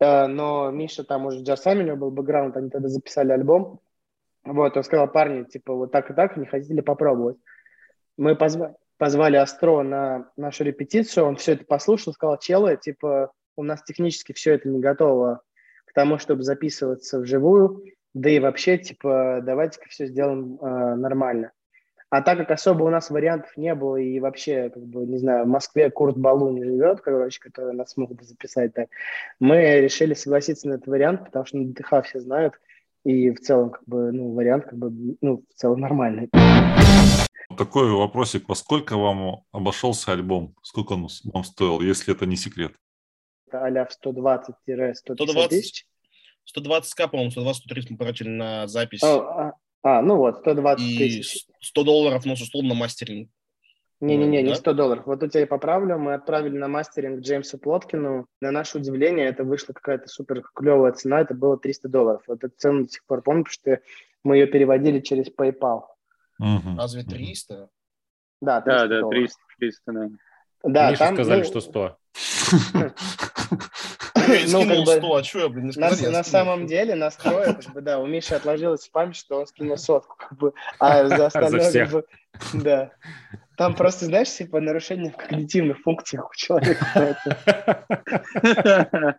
Э, но Миша там уже джаз-сами, у него был бэкграунд, они тогда записали альбом. Вот, он сказал, парни, типа, вот так и так, не хотели попробовать. Мы позва- позвали Астро на нашу репетицию, он все это послушал, сказал, челы, типа, у нас технически все это не готово к тому, чтобы записываться вживую, да и вообще, типа, давайте-ка все сделаем э, нормально. А так как особо у нас вариантов не было, и вообще, как бы, не знаю, в Москве Курт Балу не живет, короче, который нас мог бы записать так, мы решили согласиться на этот вариант, потому что на ДТХ все знают, и в целом, как бы, ну, вариант, как бы, ну, в целом нормальный. Такой вопросик. Во сколько вам обошелся альбом? Сколько он вам стоил, если это не секрет? Это а-ля в 120-150 тысяч. 120к, по-моему, 120-130 мы потратили на запись. А, а, а, ну вот, 120 и тысяч. 100 долларов, ну, условно, мастеринг. Не-не-не, Да? не 100 долларов. Вот тут я и поправлю. Мы отправили на мастеринг Джеймсу Плоткину. На наше удивление, это вышла какая-то супер клевая цена. Это было 300 долларов. Вот эту цену до сих пор помню, потому что мы ее переводили через PayPal. Мгм. Разве 300? Да, 300 Да, да, долларов. 300, 300, да. Да, Мише там, сказали, ну, что 100. Я Ну, скинул как бы 100, а что я, блин, не На, сказали? я на самом деле настроя, как бы, да, у Миши отложилось в память, что он скинул сотку, как бы, а за остальное, как всех. бы, да. Там просто, знаешь, типа нарушение в когнитивных функциях у человека.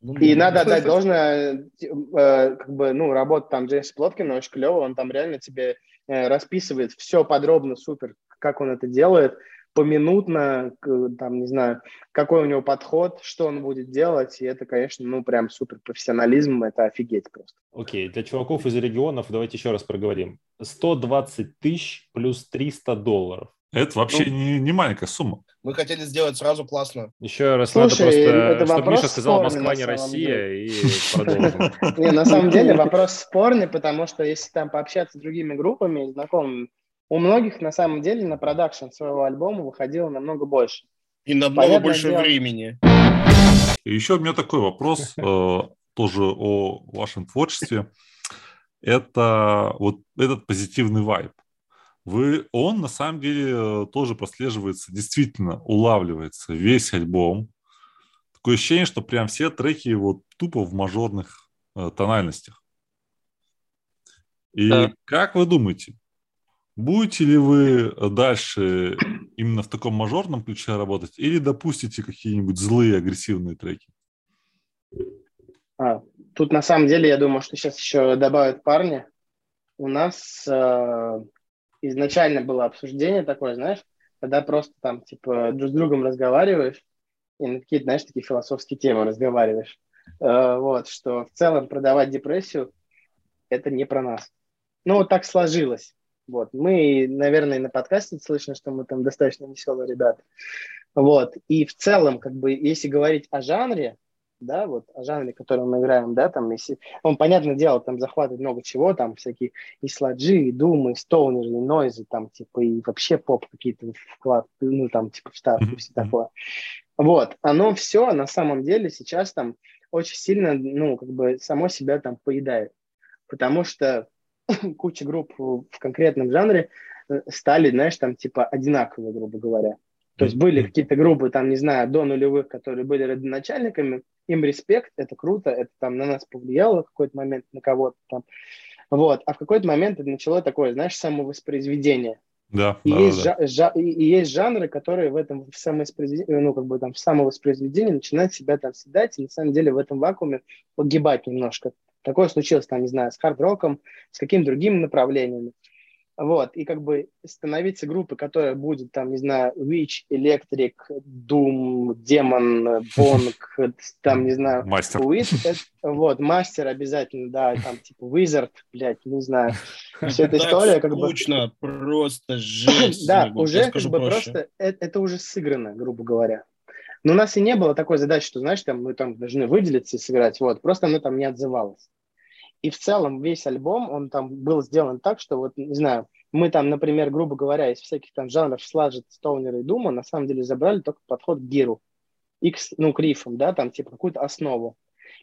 И ну, надо отдать должное, э, как бы, ну, работа там Джеймса Плоткина очень клевая, он там реально тебе э, расписывает все подробно, супер, как он это делает, поминутно, там, не знаю, какой у него подход, что он будет делать, и это, конечно, ну, прям супер профессионализм, это офигеть просто. Окей, для чуваков из регионов давайте еще раз проговорим. 120 тысяч плюс 300 долларов. Это вообще Ну. не, не маленькая сумма. Мы хотели сделать сразу классно. Еще раз Слушай, надо это просто, чтобы вопрос Миша сказал спорный «Москва не Россия» и продолжим. Не, на самом деле вопрос спорный, потому что если там пообщаться с другими группами, знакомыми, у многих на самом деле на продакшн своего альбома выходило намного больше. И намного Понятное больше дело. времени. И еще у меня такой вопрос э, тоже о вашем творчестве. Это вот этот позитивный вайб. Вы, он на самом деле э, тоже прослеживается, действительно улавливается весь альбом. Такое ощущение, что прям все треки вот тупо в мажорных э, тональностях. И Да. как вы думаете, будете ли вы дальше именно в таком мажорном ключе работать или допустите какие-нибудь злые агрессивные треки? А, тут на самом деле, я думаю, что сейчас еще добавят парни. У нас э, изначально было обсуждение такое, знаешь, когда просто там, типа, друг с другом разговариваешь и на какие-то, знаешь, такие философские темы разговариваешь. Э, вот, что в целом продавать депрессию – это не про нас. Ну, вот так сложилось. Вот. Мы, наверное, на подкасте слышно, что мы там достаточно веселые ребята. Вот. И в целом, как бы, если говорить о жанре, да, вот о жанре, который мы играем, да, там, если, он, понятное дело, там захватывает много чего, там всякие и сладжи, и думы, и стоунеры, и нойзы, там, типа, и вообще поп какие-то вклад, ну, там, типа, вставки, все такое. Вот, оно все на самом деле сейчас там очень сильно, ну, как бы само себя там поедает, потому что куча групп в конкретном жанре э, стали, знаешь, там, типа, одинаковые, грубо говоря. То есть были какие-то группы, там, не знаю, до нулевых, которые были родоначальниками, им респект, это круто, это там на нас повлияло в какой-то момент, на кого-то там. Вот. А в какой-то момент это начало такое, знаешь, самовоспроизведение. Да, и, да, есть да. Жа- и есть жанры, которые в этом в самовоспроизведении, ну, как бы там в самовоспроизведении начинают себя там съедать, и на самом деле в этом вакууме погибать немножко. Такое случилось, там, не знаю, с хард-роком, с какими-то другими направлениями. Вот, и как бы становиться группой, которая будет, там, не знаю, Witch, Electric, Doom, Demon, Bonk, там, не знаю, Мастер. Это- вот, мастер обязательно, да, там, типа, Wizard, блядь, не знаю. Вся эта история, как бы... скучно, просто жесть. Да, уже как бы просто э- это, уже сыграно, грубо говоря. Но у нас и не было такой задачи, что, знаешь, там мы там должны выделиться и сыграть, вот, просто оно там не отзывалось. И в целом весь альбом, он там был сделан так, что вот, не знаю, мы там, например, грубо говоря, из всяких там жанров сладжет, стоунера и дума, на самом деле забрали только подход к гиру, и к, ну, к рифам, да, там типа какую-то основу.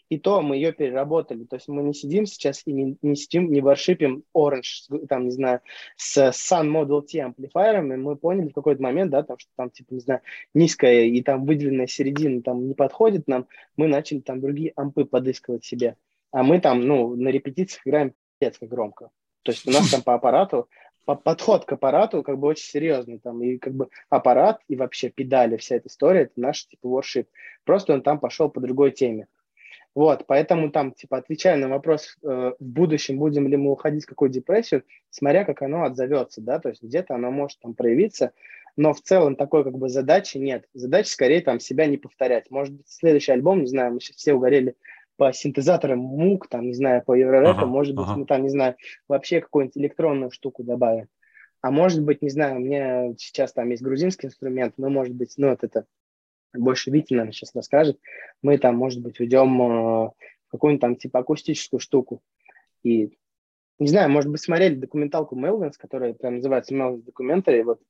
И то мы ее переработали. То есть мы не сидим сейчас и не, не сидим, не воршипим Orange, там, не знаю, с Sun Model T амплифайерами. Мы поняли в какой-то момент, да, там, что там, типа, не знаю, низкая и там выделенная середина там не подходит нам. Мы начали там другие ампы подыскивать себе. А мы там, ну, на репетициях играем пиздец как громко. То есть у нас там по аппарату, по- подход к аппарату как бы очень серьезный. Там и как бы аппарат и вообще педали, вся эта история, это наш типа воршип. Просто он там пошел по другой теме. Вот, поэтому там, типа, отвечая на вопрос, э, в будущем будем ли мы уходить в какую депрессию, смотря как оно отзовется, да, то есть где-то оно может там проявиться, но в целом такой как бы задачи нет. Задача скорее там себя не повторять. Может быть, следующий альбом, не знаю, мы сейчас все угорели по синтезаторам мук, там, не знаю, по еврорэпу, Ага, может быть, ага. мы там, не знаю, вообще какую-нибудь электронную штуку добавим. А может быть, не знаю, у меня сейчас там есть грузинский инструмент, мы, может быть, ну, вот это больше Витя, наверное, сейчас расскажет, мы там, может быть, уйдем э, какую-нибудь там типа акустическую штуку. И, не знаю, может быть, смотрели документалку Мелвинс, которая прям называется Melvins Documentary, вот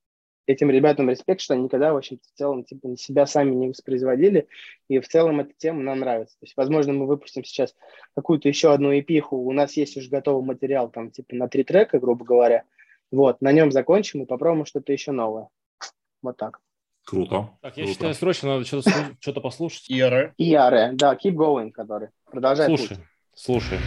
этим ребятам респект, что они никогда, в общем-то, в целом, типа, себя сами не воспроизводили, и в целом эта тема нам нравится. То есть, возможно, мы выпустим сейчас какую-то еще одну эпиху, у нас есть уже готовый материал, там, типа, на три трека, грубо говоря, вот, на нем закончим и попробуем что-то еще новое. Вот так. Круто. Так, я круто. считаю, срочно надо что-то что-то послушать. Ира. И Яре, да, keep going, который. Продолжай путь. Слушай,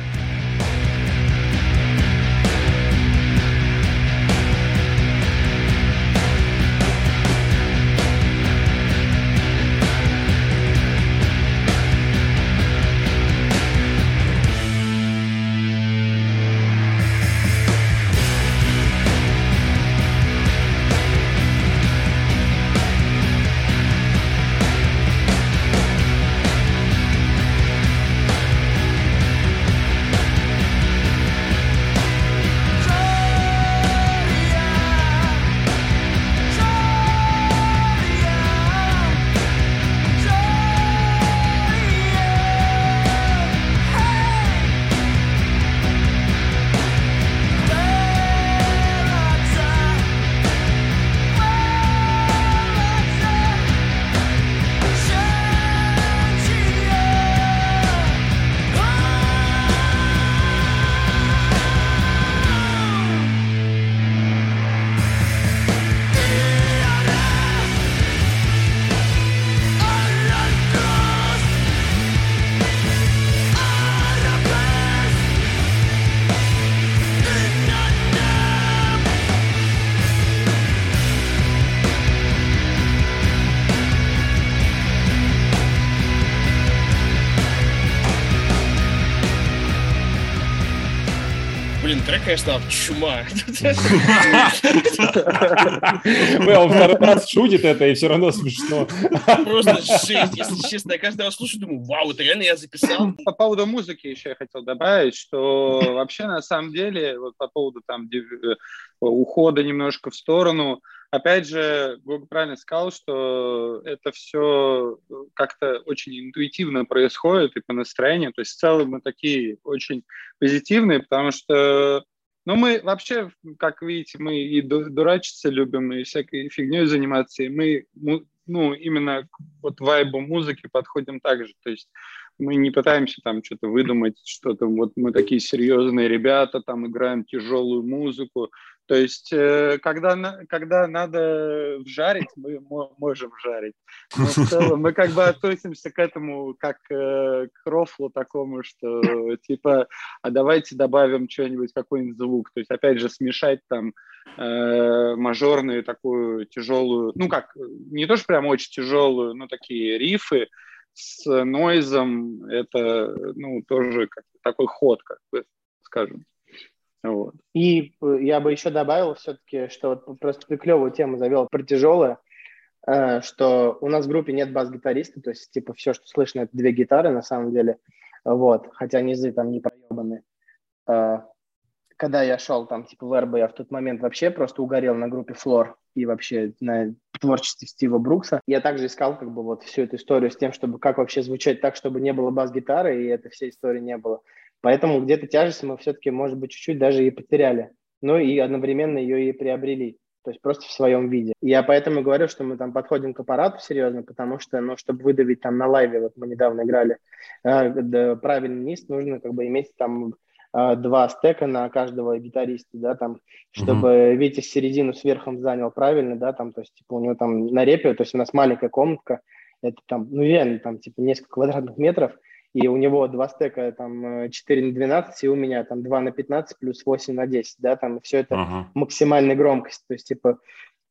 конечно, чума. Мэл второй раз шутит это, и все равно смешно. Просто жесть, если честно. Я каждый раз слушаю, думаю, вау, это реально я записал. По поводу музыки еще я хотел добавить, что вообще на самом деле, вот по поводу там див- ухода немножко в сторону, опять же, Гог правильно сказал, что это все как-то очень интуитивно происходит и по настроению. То есть в целом мы такие очень позитивные, потому что ну, мы вообще, как видите, мы и ду- дурачиться любим, и всякой фигней заниматься, и мы, ну, именно вот вайбу музыки подходим так же. То есть мы не пытаемся там что-то выдумать, что-то вот мы такие серьезные ребята, там играем тяжелую музыку. То есть, э, когда, когда надо вжарить, мы мо- можем вжарить. Мы как бы относимся к этому как э, к рофлу такому, что типа, а давайте добавим что-нибудь, какой-нибудь звук. То есть, опять же, смешать там э, мажорную такую тяжелую, ну как, не то, что прям очень тяжелую, но такие рифы с нойзом, это, ну, тоже как такой ход, как бы, скажем. Вот. И э, я бы еще добавил все-таки, что вот просто ты клевую тему завел про тяжелое, э, что у нас в группе нет бас-гитариста, то есть типа все, что слышно, это две гитары на самом деле, вот, хотя низы там не проебаны. Э, Когда я шел там типа в РБ, я в тот момент вообще просто угорел на группе Флор и вообще на творчестве Стива Брукса. Я также искал как бы вот всю эту историю с тем, чтобы как вообще звучать так, чтобы не было бас-гитары, и этой всей истории не было. Поэтому где-то тяжесть мы все-таки, может быть, чуть-чуть даже и потеряли. Ну и одновременно ее и приобрели. То есть просто в своем виде. Я поэтому говорю, что мы там подходим к аппарату серьезно, потому что, ну, чтобы выдавить там на лайве, вот мы недавно играли, э, правильный низ, нужно как бы иметь там э, два стека на каждого гитариста, да, там, чтобы Витя середину с верхом занял правильно, да, там, то есть, типа, у него там на репе, то есть у нас маленькая комнатка, это там, ну, реально, там, типа, несколько квадратных метров, и у него два стека, там, э, 4 на 12, и у меня там 2 на 15 плюс 8 на 10, да, там, все это Ага. максимальной громкости, то есть, типа,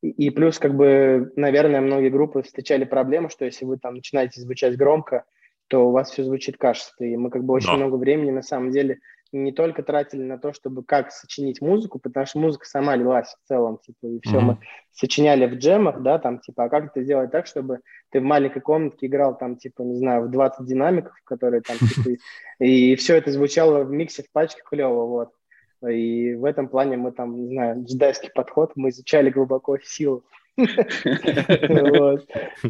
и, плюс, как бы, наверное, многие группы встречали проблему, что если вы там начинаете звучать громко, то у вас все звучит качественно, и мы как бы очень Да. много времени, на самом деле, не только тратили на то, чтобы как сочинить музыку, потому что музыка сама лилась в целом, типа, и все Мгм. мы сочиняли в джемах, да, там, типа, а как это сделать так, чтобы ты в маленькой комнатке играл там, типа, не знаю, в 20 динамиков, которые там, типа, и, все это звучало в миксе в пачке клево, вот. И в этом плане мы там, не знаю, джедайский подход, мы изучали глубоко силу.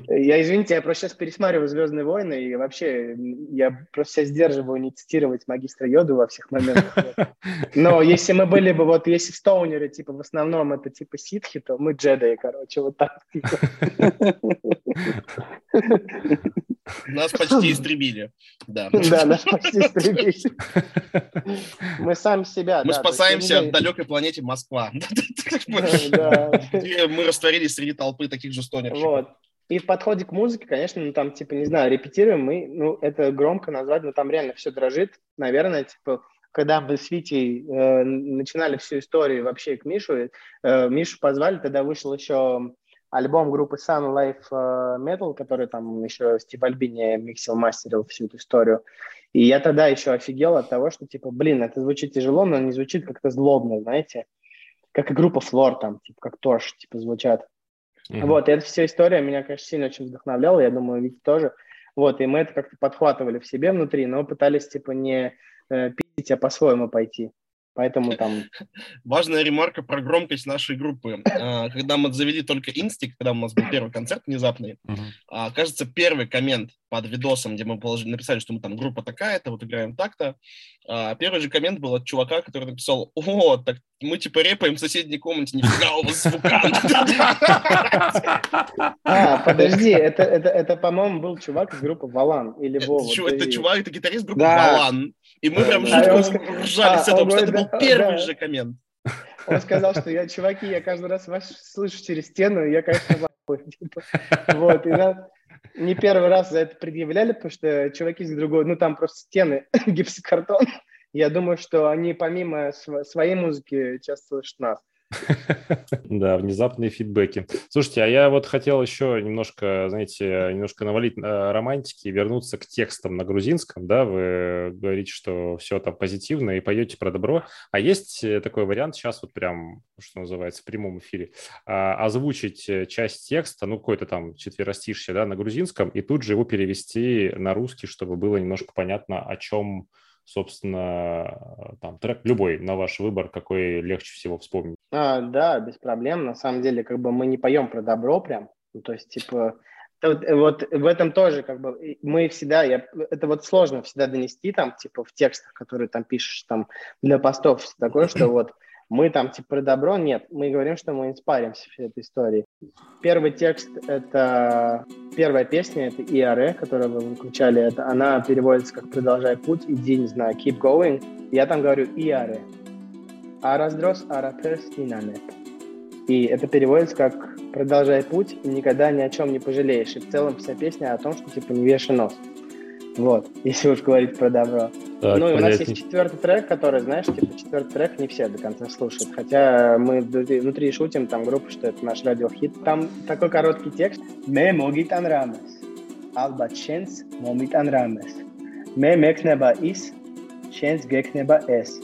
Я, извините, я просто сейчас пересматриваю «Звездные войны», и вообще я просто себя сдерживаю не цитировать магистра Йоду во всех моментах. Но если мы были бы, вот если стоунеры, типа, в основном это типа ситхи, то мы джедаи, короче, вот так. типа. Нас почти истребили. Да. Да, нас почти истребили. Мы сами себя, Мы спасаемся от далекой планете Москва. Мы растворились среди толпы таких же стонерщиков. Вот. И в подходе к музыке, конечно, ну там, типа, не знаю, репетируем мы, ну, это громко назвать, но там реально все дрожит. Наверное, типа, когда мы с Витей э, начинали всю историю вообще к Мишу, э, Мишу позвали, тогда вышел еще альбом группы Sun Life э, Metal, который там еще Стив Альбини миксил, мастерил всю эту историю. И я тогда еще офигел от того, что, типа, блин, это звучит тяжело, но не звучит как-то злобно, знаете, как и группа Флор там, типа, как Торш, типа, звучат. Мгм. Вот, и эта вся история меня, конечно, сильно очень вдохновляла, я думаю, Витя тоже. Вот, и мы это как-то подхватывали в себе внутри, но пытались, типа, не э, пить, а по-своему пойти. Поэтому там... Важная ремарка про громкость нашей группы. А, Когда мы завели только инстик, когда у нас был первый концерт внезапный, а, кажется, первый коммент под видосом, где мы положили, написали, что мы там группа такая-то, вот играем так-то. а, Первый же коммент был от чувака, который написал, о, так мы типа репаем в соседней комнате, нифига у вас звука. А, подожди, это, это, это, по-моему, был чувак из группы Валан или Вова. Это чувак, это гитарист группы. Валан. И мы прям жутко ржали А, с этого, он потому что это был первый же коммент. Он сказал, что я, чуваки, я каждый раз вас слышу через стену, и я, конечно, типа. Вот, и нас не первый раз за это предъявляли, потому что чуваки с другой, ну, там просто стены, гипсокартон. Я думаю, что они помимо св- своей музыки часто слышат нас. Да, внезапные фидбэки. Слушайте, а я вот хотел еще немножко, знаете, немножко навалить э, романтики и вернуться к текстам на грузинском, да, вы говорите, что все там позитивно и поете про добро, а есть э, такой вариант сейчас вот прям, что называется, в прямом эфире, а, озвучить э, часть текста, ну, какой-то там четверостишье, да, на грузинском, и тут же его перевести на русский, чтобы было немножко понятно, о чем собственно, там трек любой на ваш выбор, какой легче всего вспомнить. А, да, без проблем. На самом деле, как бы мы не поем про добро прям. Ну, то есть, типа, вот, вот в этом тоже, как бы, мы всегда, я, это вот сложно всегда донести там, типа, в текстах, которые там пишешь там для постов, такое, что вот мы там типа про добро, нет, мы говорим, что мы инспаримся в этой истории. Первый текст — это первая песня, это «Иаре», которую вы выключали, это, она переводится как «Продолжай путь», иди, не знаю, «Keep going». Я там говорю «Иаре». «Арасдрос араперстинанет». И это переводится как «Продолжай путь и никогда ни о чем не пожалеешь». И в целом вся песня о том, что типа не вешай нос. Вот, если уж говорить про добро. Так, ну, и у нас есть четвертый трек, который, знаешь, типа четвертый трек не все до конца слушают. Хотя мы внутри шутим, там группа, что это наш радиохит. Там такой короткий текст. Me mogit anrames. Alba chens momit anrames. Me mekneba is, chens gekneba es.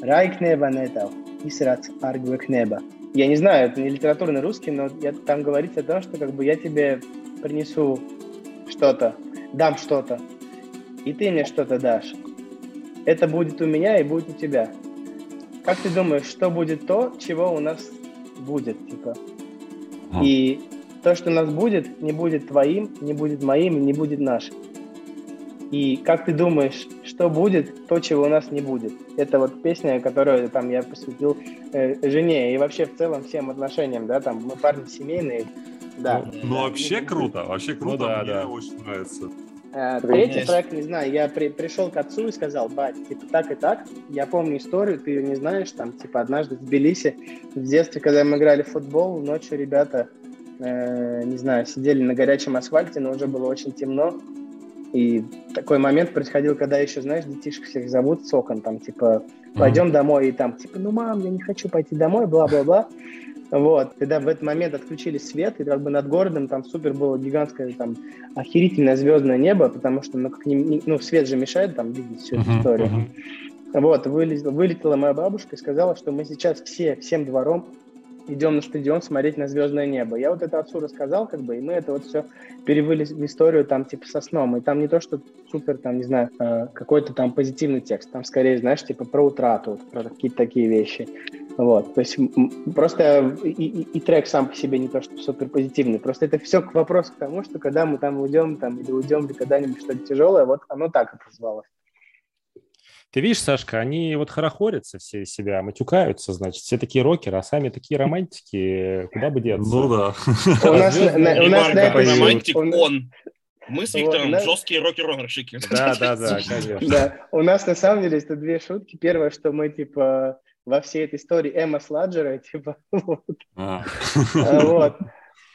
Райкнеба нетал. Исрац аргвекнеба. Я не знаю, это не литературный русский, но я, там говорится о том, что как бы я тебе принесу что-то, дам что-то, и ты мне что-то дашь. Это будет у меня и будет у тебя. Как ты думаешь, что будет то, чего у нас будет, типа? И то, что у нас будет, не будет твоим, не будет моим и не будет нашим. И как ты думаешь, что будет, то, чего у нас не будет? Это вот песня, которую там я посвятил э, жене и вообще в целом всем отношениям, да, там мы парни семейные, да. Ну, ну вообще круто, вообще круто, ну, да, мне да. очень нравится. Э, третий трек, не знаю, я при, пришел к отцу и сказал, бать, типа так и так, я помню историю, ты ее не знаешь, там, типа однажды в Тбилиси, в детстве, когда мы играли в футбол, ночью ребята, э, не знаю, сидели на горячем асфальте, но уже было очень темно, и такой момент происходил, когда еще, знаешь, детишек всех зовут с окон, там, типа, пойдем mm-hmm. домой, и там, типа, ну, мам, я не хочу пойти домой, бла-бла-бла. Вот, когда в этот момент отключили свет, и как бы над городом там супер было гигантское, там, охерительное звездное небо, потому что, ну, как не, ну, свет же мешает там видеть всю эту uh-huh, историю. Uh-huh. Вот, вылезла, вылетела моя бабушка и сказала, что мы сейчас все, всем двором идем на стадион смотреть на звездное небо. Я вот это отцу рассказал, как бы, и мы это вот все перевели в историю там типа со сном. И там не то, что супер, там, не знаю, э, какой-то там позитивный текст, там скорее, знаешь, типа про утрату, про какие-то такие вещи. Вот, то есть просто и, и, и трек сам по себе не то, что супер позитивный, просто это все к вопросу к тому, что когда мы там уйдем, там, или уйдем, или когда-нибудь что-то тяжелое, вот оно так образовалось. Ты видишь, Сашка, они вот хорохорятся все из себя, матюкаются, значит, все такие рокеры, а сами такие романтики, куда бы деться? Ну да. У нас романтик он. Мы с Виктором вот, жесткие рокер-ронерщики. Да, да, да, конечно. Да, у нас на самом деле это две шутки. Первое, что мы типа во всей этой истории Эмма Сладжера, типа, вот. А. А, вот.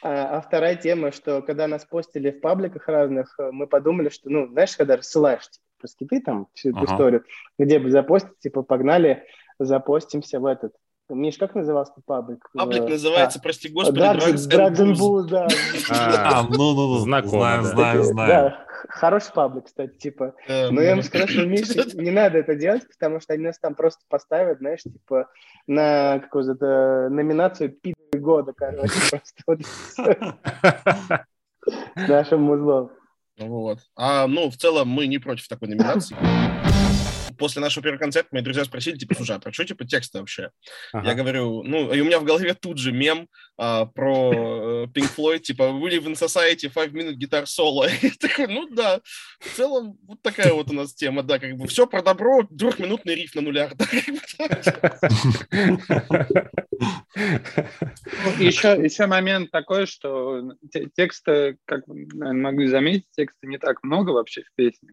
А, а вторая тема, что когда нас постили в пабликах разных, мы подумали, что, ну, знаешь, когда рассылаешь типа, про скиты там всю эту ага. историю, где бы запостить, типа, погнали, запостимся в этот, Миш, как назывался паблик? Паблик называется, а, прости господи, Dragon Boost, да. А, ну-ну-ну, знаем, знаем, знаем. Да, хороший паблик, кстати, типа. Но я ему сказал, что Мише не надо это делать, потому что они нас там просто поставят, знаешь, типа, на какую-то номинацию пидоры года, короче, просто с нашим музлом. Вот. А, ну, в целом, мы не против такой номинации после нашего первого концерта мои друзья спросили, типа, слушай, а про что, типа, тексты вообще? Ага. Я говорю, ну, и у меня в голове тут же мем а, про э, Pink Floyd, типа, we live in society, five minute guitar solo. И такой, ну да, в целом вот такая вот у нас тема, да, как бы все про добро, двухминутный риф на нулях. Да, еще, еще момент такой, что тексты, как могу заметить, текста не так много вообще в песне.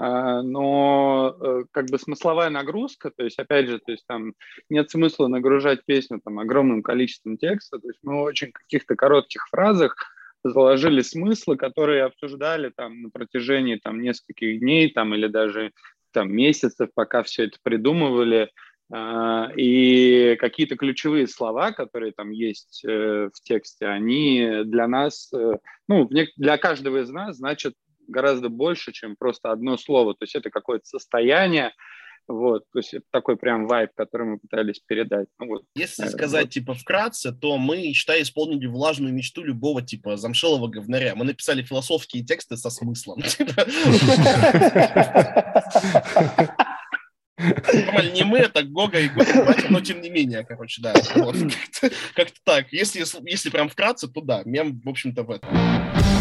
А, но э, как бы смысловая нагрузка, то есть опять же, то есть там нет смысла нагружать песню там огромным количеством текста, то есть мы очень каких-то коротких фразах заложили смыслы, которые обсуждали там на протяжении там нескольких дней там или даже там месяцев, пока все это придумывали, А, и какие-то ключевые слова, которые там есть э, в тексте, они для нас, э, ну, для каждого из нас значат гораздо больше, чем просто одно слово. То есть это какое-то состояние, вот, то есть это такой прям вайб, который мы пытались передать. Ну, вот, Если наверное, сказать, вот. типа, вкратце, то мы, считай, исполнили влажную мечту любого, типа, замшелого говнаря. Мы написали философские тексты со смыслом. Типа. Нормально, не мы, это Гога и Гога, но тем не менее, короче, да. Как-то так. Если, если прям вкратце, то да, мем, в общем-то, в этом.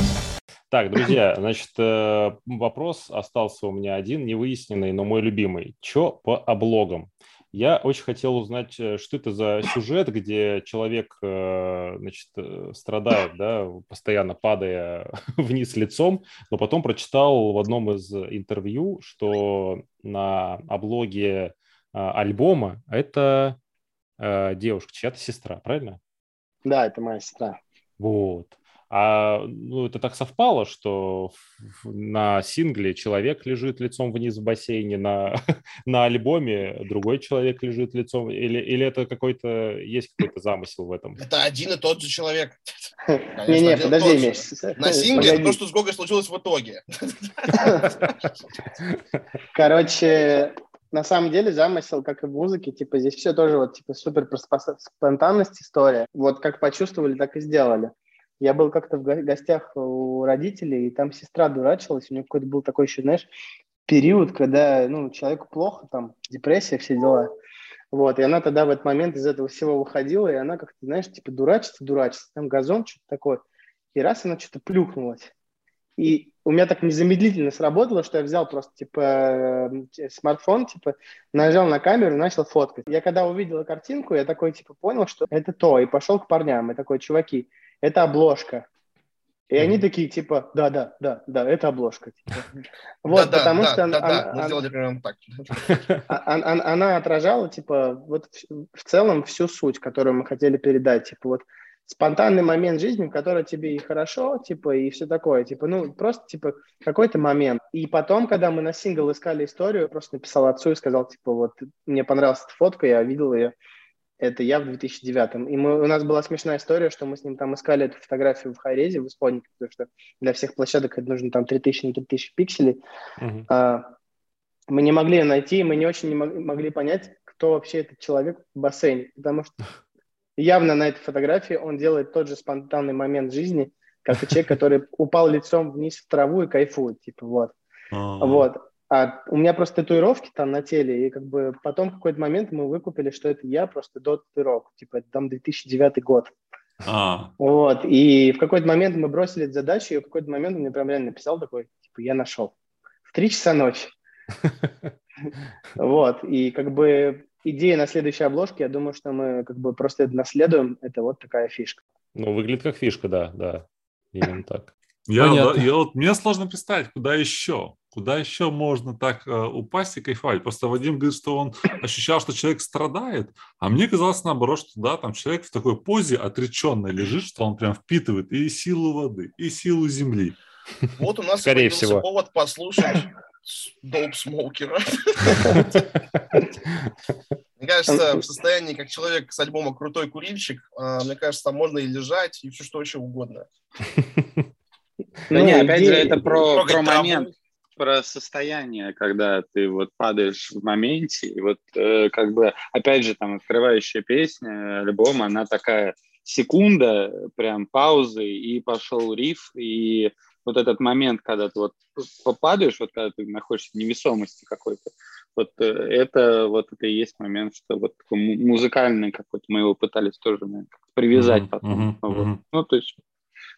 Так, друзья, значит, э, вопрос остался у меня один, невыясненный, но мой любимый. Чё по облогам? Я очень хотел узнать, э, что это за сюжет, где человек, э, значит, страдает, да, постоянно падая вниз лицом, но потом прочитал в одном из интервью, что на облоге альбома это девушка, чья-то сестра, правильно? Да, это моя сестра. Вот. А ну, это так совпало, что на сингле человек лежит лицом вниз в бассейне, на, на альбоме другой человек лежит лицом, или, или это какой-то, есть какой-то замысел в этом? Это один и тот же человек. Не-не, подожди, Миш. На сингле это то, что с Гогой случилось в итоге. Короче, на самом деле замысел, как и в музыке, типа здесь все тоже вот типа супер про спонтанность история. Вот как почувствовали, так и сделали. Я был как-то в гостях у родителей, и там сестра дурачилась, у нее какой-то был такой еще, знаешь, период, когда, ну, человеку плохо, там, депрессия, все дела. Вот, и она тогда в этот момент из этого всего выходила, и она как-то, знаешь, типа дурачится, дурачится, там газон, что-то такое. И раз она что-то плюхнулась. И у меня так незамедлительно сработало, что я взял просто, типа, э, смартфон, типа, нажал на камеру и начал фоткать. Я когда увидела картинку, я такой, типа, понял, что это то, и пошел к парням, и такой, чуваки, это обложка. И mm-hmm. они такие, типа, да, да, да, да, это обложка. Типа. Вот, потому что да, она, да, она, отражала, типа, вот в целом всю суть, которую мы хотели передать. Типа, вот спонтанный момент жизни, в которой тебе и хорошо, типа, и все такое. Типа, ну, просто, типа, какой-то момент. И потом, когда мы на сингл искали историю, я просто написал отцу и сказал, типа, вот, мне понравилась эта фотка, я видел ее, это я в 2009. И мы, у нас была смешная история, что мы с ним там искали эту фотографию в Хайрезе, в Исполнике, потому что для всех площадок это нужно там 3000 на 3000 пикселей. Uh-huh. А, мы не могли ее найти, мы не очень не могли понять, кто вообще этот человек в бассейне, потому что явно на этой фотографии он делает тот же спонтанный момент жизни, как и человек, который упал лицом вниз в траву и кайфует, типа вот. Uh-huh. Вот. А у меня просто татуировки там на теле, и как бы потом в какой-то момент мы выкупили, что это я просто до татуировок. Типа это там 2009 год. А. Вот, и в какой-то момент мы бросили эту задачу, и в какой-то момент он мне прям реально написал такой, типа, я нашел. В три часа ночи. Вот, и как бы идея на следующей обложке, я думаю, что мы как бы просто это наследуем, это вот такая фишка. Ну, выглядит как фишка, да, да, именно так. Я, да, я вот, мне сложно представить, куда еще. Куда еще можно так э, упасть и кайфовать? Просто Вадим говорит, что он ощущал, что человек страдает, а мне казалось наоборот, что да, там человек в такой позе отреченной лежит, что он прям впитывает и силу воды, и силу земли. Вот у нас Скорее всего. повод послушать Доуп Смокера. Мне кажется, в состоянии, как человек с альбома «Крутой курильщик», а, мне кажется, там можно и лежать, и все что еще угодно. Да не, опять же, это про момент, про состояние, когда ты вот падаешь в моменте, и вот э, как бы, опять же, там, открывающая песня, альбом, она такая секунда, прям паузы, и пошел риф, и вот этот момент, когда ты вот попадаешь, вот когда ты находишься в невесомости какой-то, вот э, это вот это и есть момент, что вот такой музыкальный какой-то, мы его пытались тоже наверное, привязать mm-hmm, потом. Mm-hmm, вот. Ну, то есть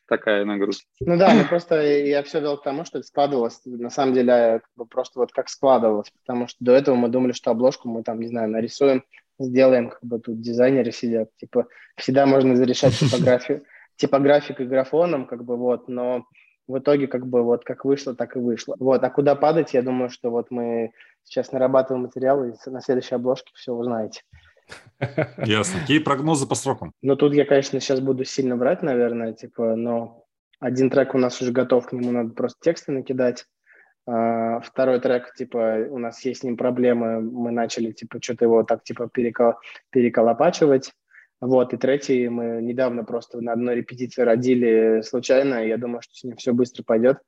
такая нагрузка. Ну да, ну просто я все вел к тому, что это складывалось, на самом деле, просто вот как складывалось, потому что до этого мы думали, что обложку мы там, не знаю, нарисуем, сделаем, как бы тут дизайнеры сидят, типа, всегда можно зарешать типографию, типографик и графоном, как бы вот, но в итоге как бы вот как вышло, так и вышло. Вот, а куда падать, я думаю, что вот мы сейчас нарабатываем материалы, и на следующей обложке все узнаете. Ясно. Какие прогнозы по срокам? Ну, тут я, конечно, сейчас буду сильно брать, наверное, типа, но один трек у нас уже готов, к нему надо просто тексты накидать. А, второй трек, типа, у нас есть с ним проблемы, мы начали, типа, что-то его так, типа, перекол... переколопачивать. Вот, и третий мы недавно просто на одной репетиции родили случайно, я думаю, что с ним все быстро пойдет.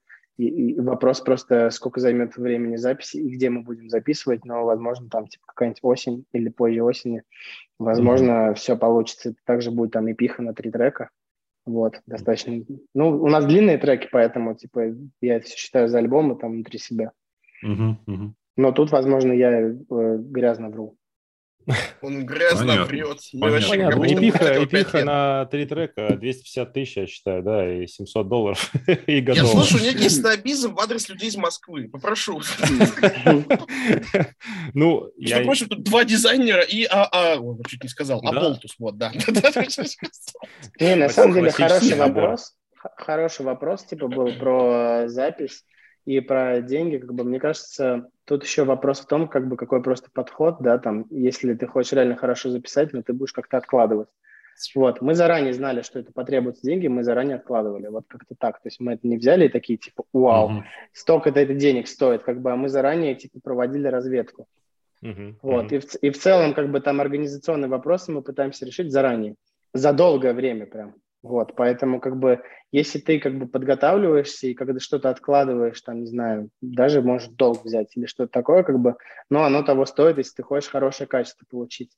И, и вопрос просто, сколько займет времени записи и где мы будем записывать, но, возможно, там типа какая-нибудь осень или позже осени, возможно, mm-hmm. все получится. Также будет там эпиха на три трека. Вот, достаточно. Ну, у нас длинные треки, поэтому, типа, я это все считаю за альбомы там внутри себя. Mm-hmm. Mm-hmm. Но тут, возможно, я э, грязно вру. Он грязно Понятно. врет. Понятно. Понятно, эпиха, эпиха на три трека 250 тысяч, я считаю, да, и 700 долларов, и Я готово. слышу некий снобизм в адрес людей из Москвы. Попрошу. Ну, Между я... прочим, тут два дизайнера и АА, ой, чуть не сказал, Да. Аболтус, вот, да. Не, на самом деле хороший вопрос. Хороший вопрос, типа, был про запись и про деньги. Как бы, мне кажется, тут еще вопрос в том, как бы, какой просто подход, да, там, если ты хочешь реально хорошо записать, но ты будешь как-то откладывать. Вот, мы заранее знали, что это потребуется деньги, мы заранее откладывали, вот как-то так. То есть мы это не взяли и такие, типа, вау, Мгм. столько-то это денег стоит, как бы, а мы заранее, типа, проводили разведку. Мгм, Вот, мгм. и в, и в целом, как бы там организационные вопросы мы пытаемся решить заранее, за долгое время прям. Вот, поэтому, как бы, если ты, как бы, подготавливаешься и когда что-то откладываешь, там, не знаю, даже можешь долг взять или что-то такое, как бы, но оно того стоит, если ты хочешь хорошее качество получить.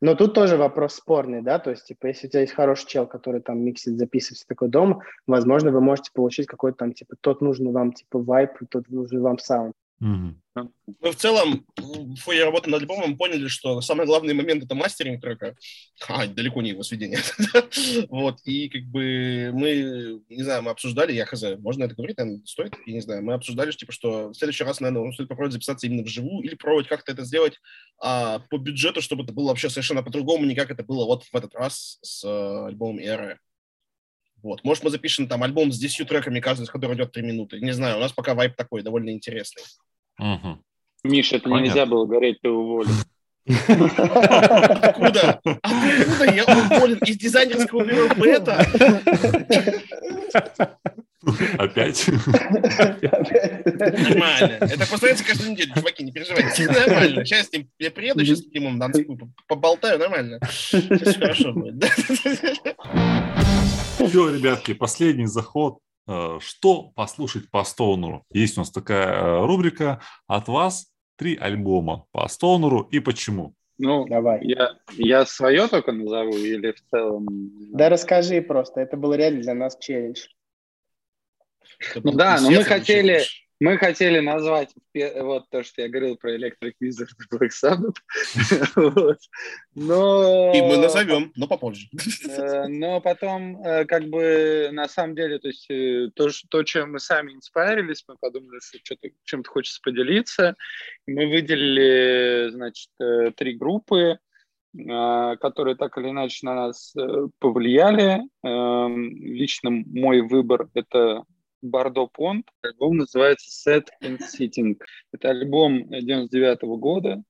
Но тут тоже вопрос спорный, да, то есть, типа, если у тебя есть хороший чел, который там миксит, записывает такой дом, возможно, вы можете получить какой-то там, типа, тот нужный вам, типа, вайп, тот нужный вам саунд. Мы в целом в ходе работы над альбомом поняли, что самый главный момент это мастеринг трека, а далеко не его сведение. вот и как бы мы, не знаю, мы обсуждали, я хз, можно это говорить, наверное, стоит, я не знаю, мы обсуждали, что, типа, что в следующий раз, наверное, стоит попробовать записаться именно вживую или пробовать как-то это сделать а, по бюджету, чтобы это было вообще совершенно по-другому, не как это было вот в этот раз с э, альбомом ERA. Вот. Может, мы запишем там альбом с 10 треками, каждый из которых идет 3 минуты. Не знаю, у нас пока вайп такой, довольно интересный. Мгм. Миша, это Понятно. нельзя было гореть, ты уволен. Откуда? Откуда я уволен из дизайнерского бюро Бета? Опять? Нормально. Это повторяется каждую неделю, чуваки, не переживайте. Нормально. Сейчас с ним, я приеду, сейчас с Донскую поболтаю, нормально. Сейчас хорошо будет. Все, ребятки, последний заход. Э, Что послушать по Стоунеру? Есть у нас такая э, рубрика от вас три альбома по Стоунеру и почему. Ну, Давай. я, я свое только назову или в целом? Да расскажи просто, это был реально для нас челлендж. Ну да, но мы хотели- Мы хотели назвать вот то, что я говорил про Electric Wizard и Black Sabbath. Вот. Но... И мы назовем, но попозже. Э, Но потом, э, как бы, на самом деле, то есть э, то, то, чем мы сами инспарились, мы подумали, что что-то, чем-то хочется поделиться. Мы выделили, значит, э, три группы, э, которые так или иначе на нас э, повлияли. Эм, Лично мой выбор — это Бардо Понт. Альбом называется Set and Sitting. Это альбом 99 года.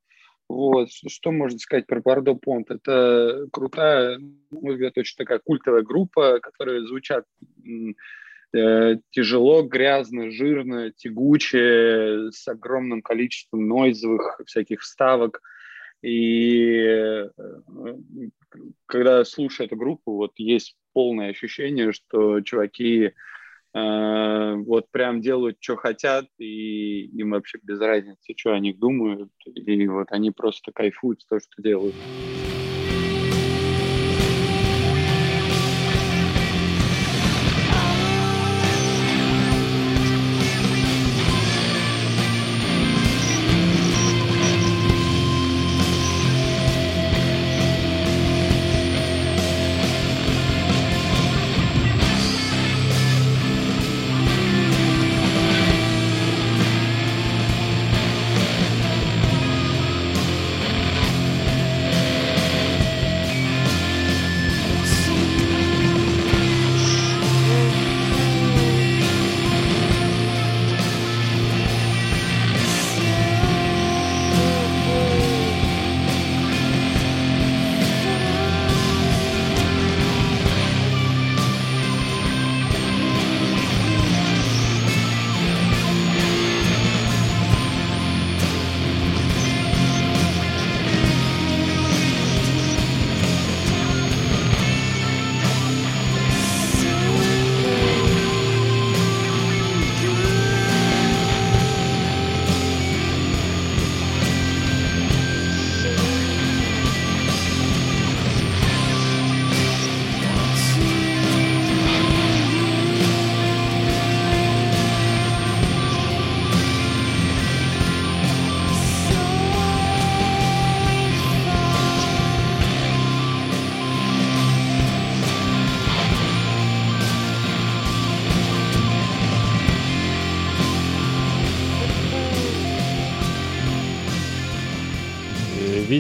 Вот. Что, что можно сказать про Бардо Понт? Это крутая, на мой взгляд, очень такая культовая группа, которые звучат э, тяжело, грязно, жирно, тягуче, с огромным количеством нойзовых всяких вставок. И э, когда слушаю эту группу, вот есть полное ощущение, что чуваки вот прям делают, что хотят, и им вообще без разницы, что о них думают, и вот они просто кайфуют с того, что делают.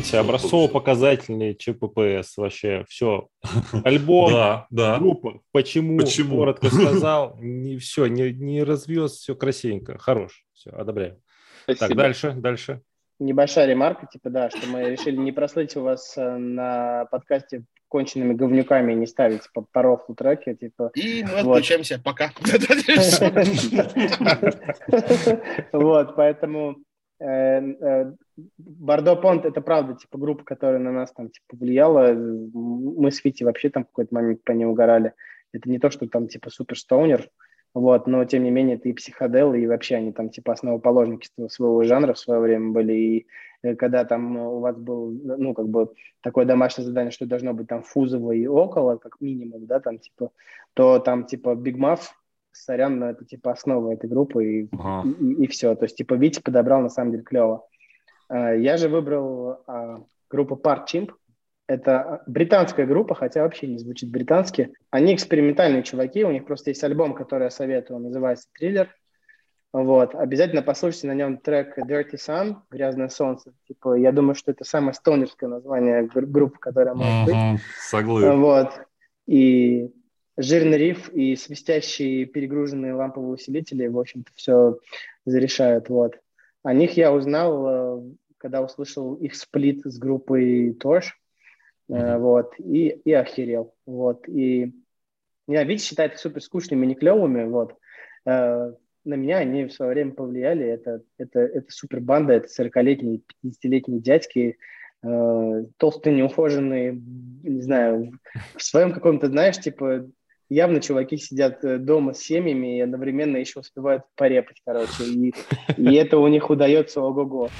Витя, образцово-показательный ЧППС вообще, все. Альбом, Да, да. группа, почему, Почему? коротко сказал, не все, не, не развез, все красивенько, хорош, все, одобряю. Так, Спасибо. дальше, дальше. Небольшая ремарка, типа, да, что мы решили не прослыть у вас э, на подкасте конченными говнюками и не ставить по, рофлу треки, типа. И мы Вот. отключаемся. Пока. Вот, поэтому Бордо Понт это правда, типа, группа, которая на нас там, типа, влияла. Мы с Вити вообще там в какой-то момент по ней угорали. Это не то, что там, типа, супер стоунер, вот, но, тем не менее, это и психодел, и вообще они там, типа, основоположники своего жанра в свое время были, и э, когда там у вас был, ну, как бы, такое домашнее задание, что должно быть там фузово и около, как минимум, да, там, типа, то там, типа, Big Muff, сорян, но это, типа, основа этой группы, и Ага. и, все. То есть, типа, Витя подобрал на самом деле клево. Э, Я же выбрал а, группу Part Chimp. Это британская группа, хотя вообще не звучит британски. Они экспериментальные чуваки, у них просто есть альбом, который я советую, он называется «Триллер». Вот. Обязательно послушайте на нем трек «Dirty Sun», «Грязное солнце». Типа, я думаю, что это самое стонерское название гр- группы, которая может быть. Соглы. Вот. И жирный риф и свистящие перегруженные ламповые усилители, в общем-то, все зарешают. Вот. О них я узнал, э, когда услышал их сплит с группой Torch. Э, Мгм. Вот. И, и охерел. Вот. И я, Витя считает их супер скучными, не клевыми. Вот. Э, На меня они в свое время повлияли. Это, это, это супер банда, это 40-летние, 50-летние дядьки, э, толстые, неухоженные, не знаю, в своем каком-то, знаешь, типа, явно чуваки сидят э, дома с семьями и одновременно еще успевают порепать, короче, и, и это у них удается ого-го.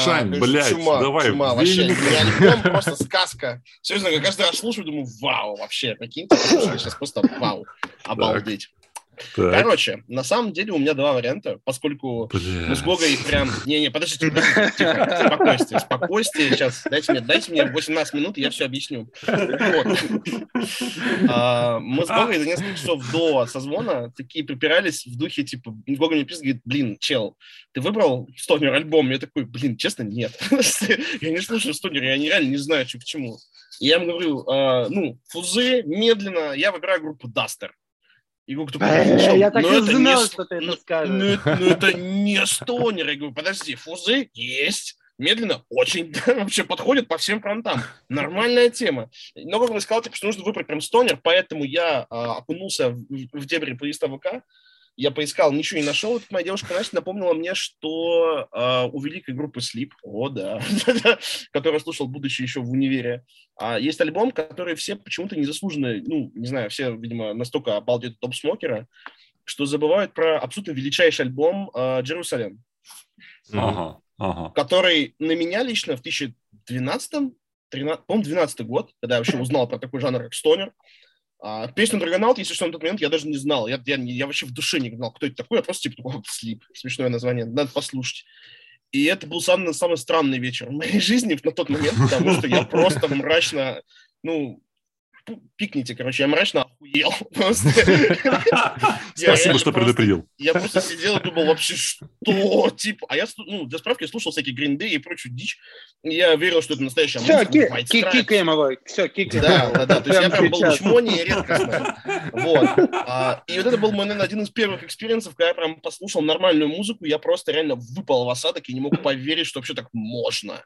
Мишань, Да, блядь, чума, давай. чума, вообще, не альбом, просто сказка. Серьезно, я каждый раз слушаю, думаю, вау, вообще, послушай, сейчас просто вау, обалдеть. Так, Короче, на самом деле у меня два варианта, поскольку мы с. Гогой прям... Не-не, подождите, подождите, тихо, спокойствие, спокойствие. Сейчас, дайте мне, дайте мне 18 минут, и я все объясню. Вот. А, Мы с Гогой за несколько часов до созвона такие припирались в духе, типа, Гога мне пишет, говорит, блин, чел, ты выбрал Стонер альбом? Я такой, блин, честно, нет. Я не слушаю Стонер, я нереально не знаю, что к чему. И я ему говорю, а, ну, фузы, медленно, я выбираю группу Дастер. Гук такой, Э, «Чел, Я так ну и это не знал, что ты ну, это скажешь. ну, это- ну, это не стонер. Я говорю, подожди, фузы есть. Медленно очень вообще подходит по всем фронтам. Нормальная тема. Но как бы сказал, типа, что нужно выбрать прям стонер, поэтому я а, окунулся в, в дебри плейлиста ВК. Я поискал, ничего не нашел. Тут моя девушка Настя напомнила мне, что а, у великой группы Sleep, о да, которую я слушал, будучи еще в универе, а, есть альбом, который все почему-то незаслуженно, ну, не знаю, все, видимо, настолько обалдеют топ-смокера, что забывают про абсолютно величайший альбом э, «Джерусалем», Ага, ага. который на меня лично в 2012 13, по-моему, 12 год, когда я вообще узнал про такой жанр, как стонер. А, песню Драгонаут, если что, на тот момент я даже не знал. Я, я, я вообще в душе не знал, кто это такой. Я просто типа такой, слип. Смешное название. Надо послушать. И это был самый, самый странный вечер в моей жизни на тот момент, потому что я просто мрачно, ну, пикните, короче, я мрачно охуел. Спасибо, что предупредил. Я просто сидел и думал, вообще, что? Типа, а я, ну, для справки, слушал всякие Day и прочую дичь. И я верил, что это настоящая Все, музыка. Stripes. кикаем его. Все, кикаем. Да, да, да. То есть я прям был сейчас. чмони редкостный. Вот. А, и вот это был мой, наверное, один из первых experience ов, когда я прям послушал нормальную музыку, я просто реально выпал в осадок и не мог поверить, что вообще так можно.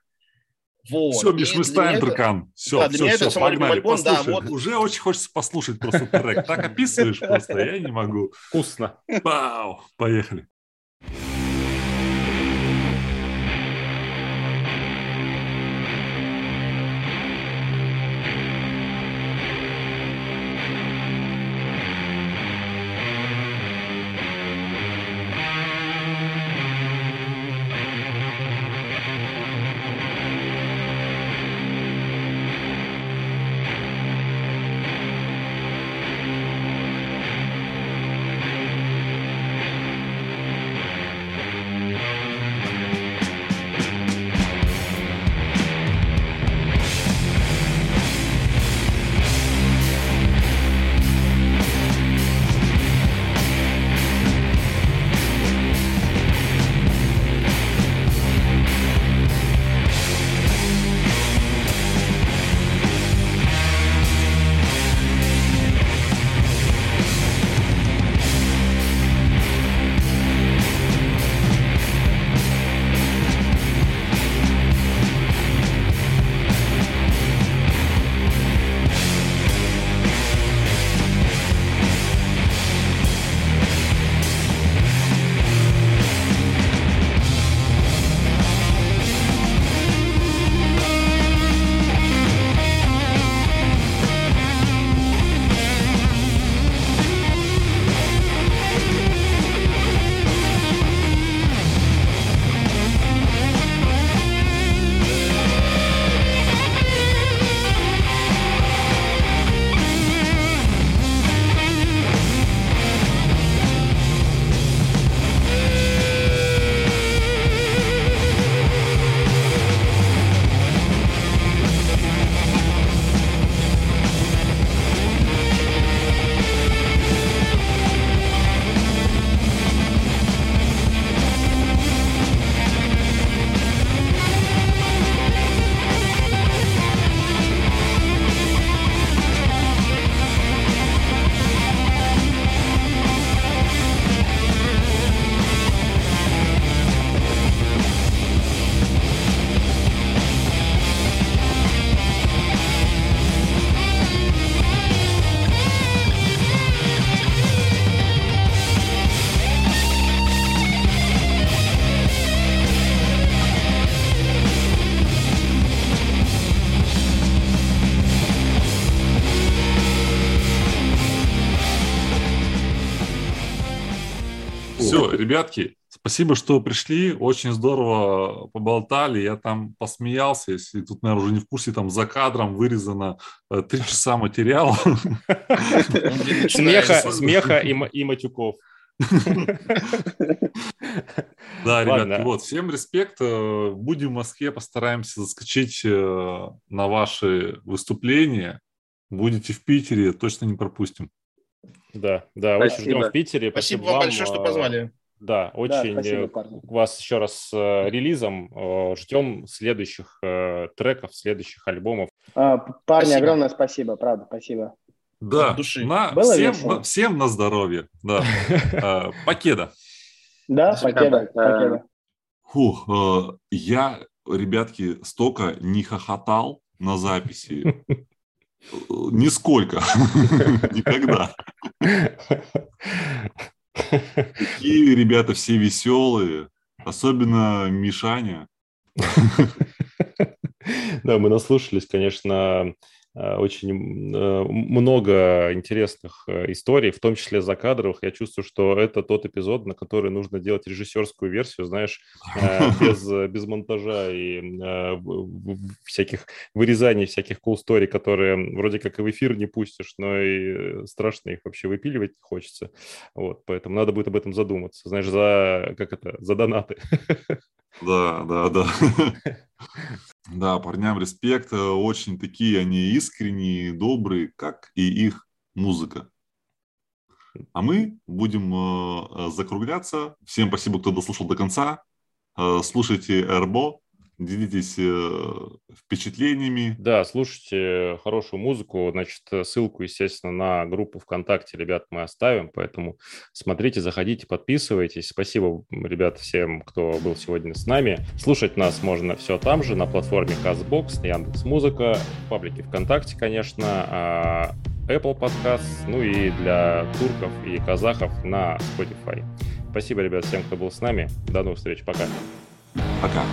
Вот. Все, Миш, мы для ставим это- трекан. Все, да, для все, меня все, это погнали, альбом, да, послушай. вот. Уже очень хочется послушать просто трек. Так описываешь просто, я не могу. Вкусно. Вау, поехали. Ребятки, спасибо, что пришли. Очень здорово поболтали. Я там посмеялся. Если тут, наверное, уже не в курсе, там за кадром вырезано э, три часа материала. Смеха, смеха и, ма- и матюков. Да, ребятки, вот, всем респект. Э, Будем в Москве, постараемся заскочить э, на ваши выступления. Будете в Питере, точно не пропустим. Да, да, очень ждем в Питере. Спасибо вам большое, что э, позвали. Да, Да, очень спасибо, э, парни. вас еще раз э, релизом. Э, Ждем следующих э, треков, следующих альбомов. А, парни, Спасибо. огромное спасибо, правда, спасибо. Да, От души. на- Было всем, весело? на- всем на здоровье. Да. Э, Покеда. Да, покеда, покеда. Фух, э, я, ребятки, столько не хохотал на записи. Нисколько. Никогда. Такие ребята все веселые. Особенно Мишаня. Да, мы наслушались, конечно, очень э, много интересных э, историй, в том числе за кадровых. Я чувствую, что это тот эпизод, на который нужно делать режиссерскую версию, знаешь, без, без монтажа и всяких вырезаний, всяких cool story, которые вроде как и в эфир не пустишь, но и страшно их вообще выпиливать не хочется. Вот, поэтому надо будет об этом задуматься. Знаешь, за, как это, за донаты. Да, да, да. Да, парням респект. Очень такие они искренние, добрые, как и их музыка. А мы будем э, закругляться. Всем спасибо, кто дослушал до конца. Э, слушайте РБО делитесь э, впечатлениями. Да, слушайте хорошую музыку. Значит, ссылку, естественно, на группу ВКонтакте, ребят, мы оставим, поэтому смотрите, заходите, подписывайтесь. Спасибо, ребят, всем, кто был сегодня с нами. Слушать нас можно все там же, на платформе CastBox, на Яндекс.Музыка, в паблике ВКонтакте, конечно, а, Apple Podcast, ну и для турков и казахов на Spotify. Спасибо, ребят, всем, кто был с нами. До новых встреч. Пока. Пока.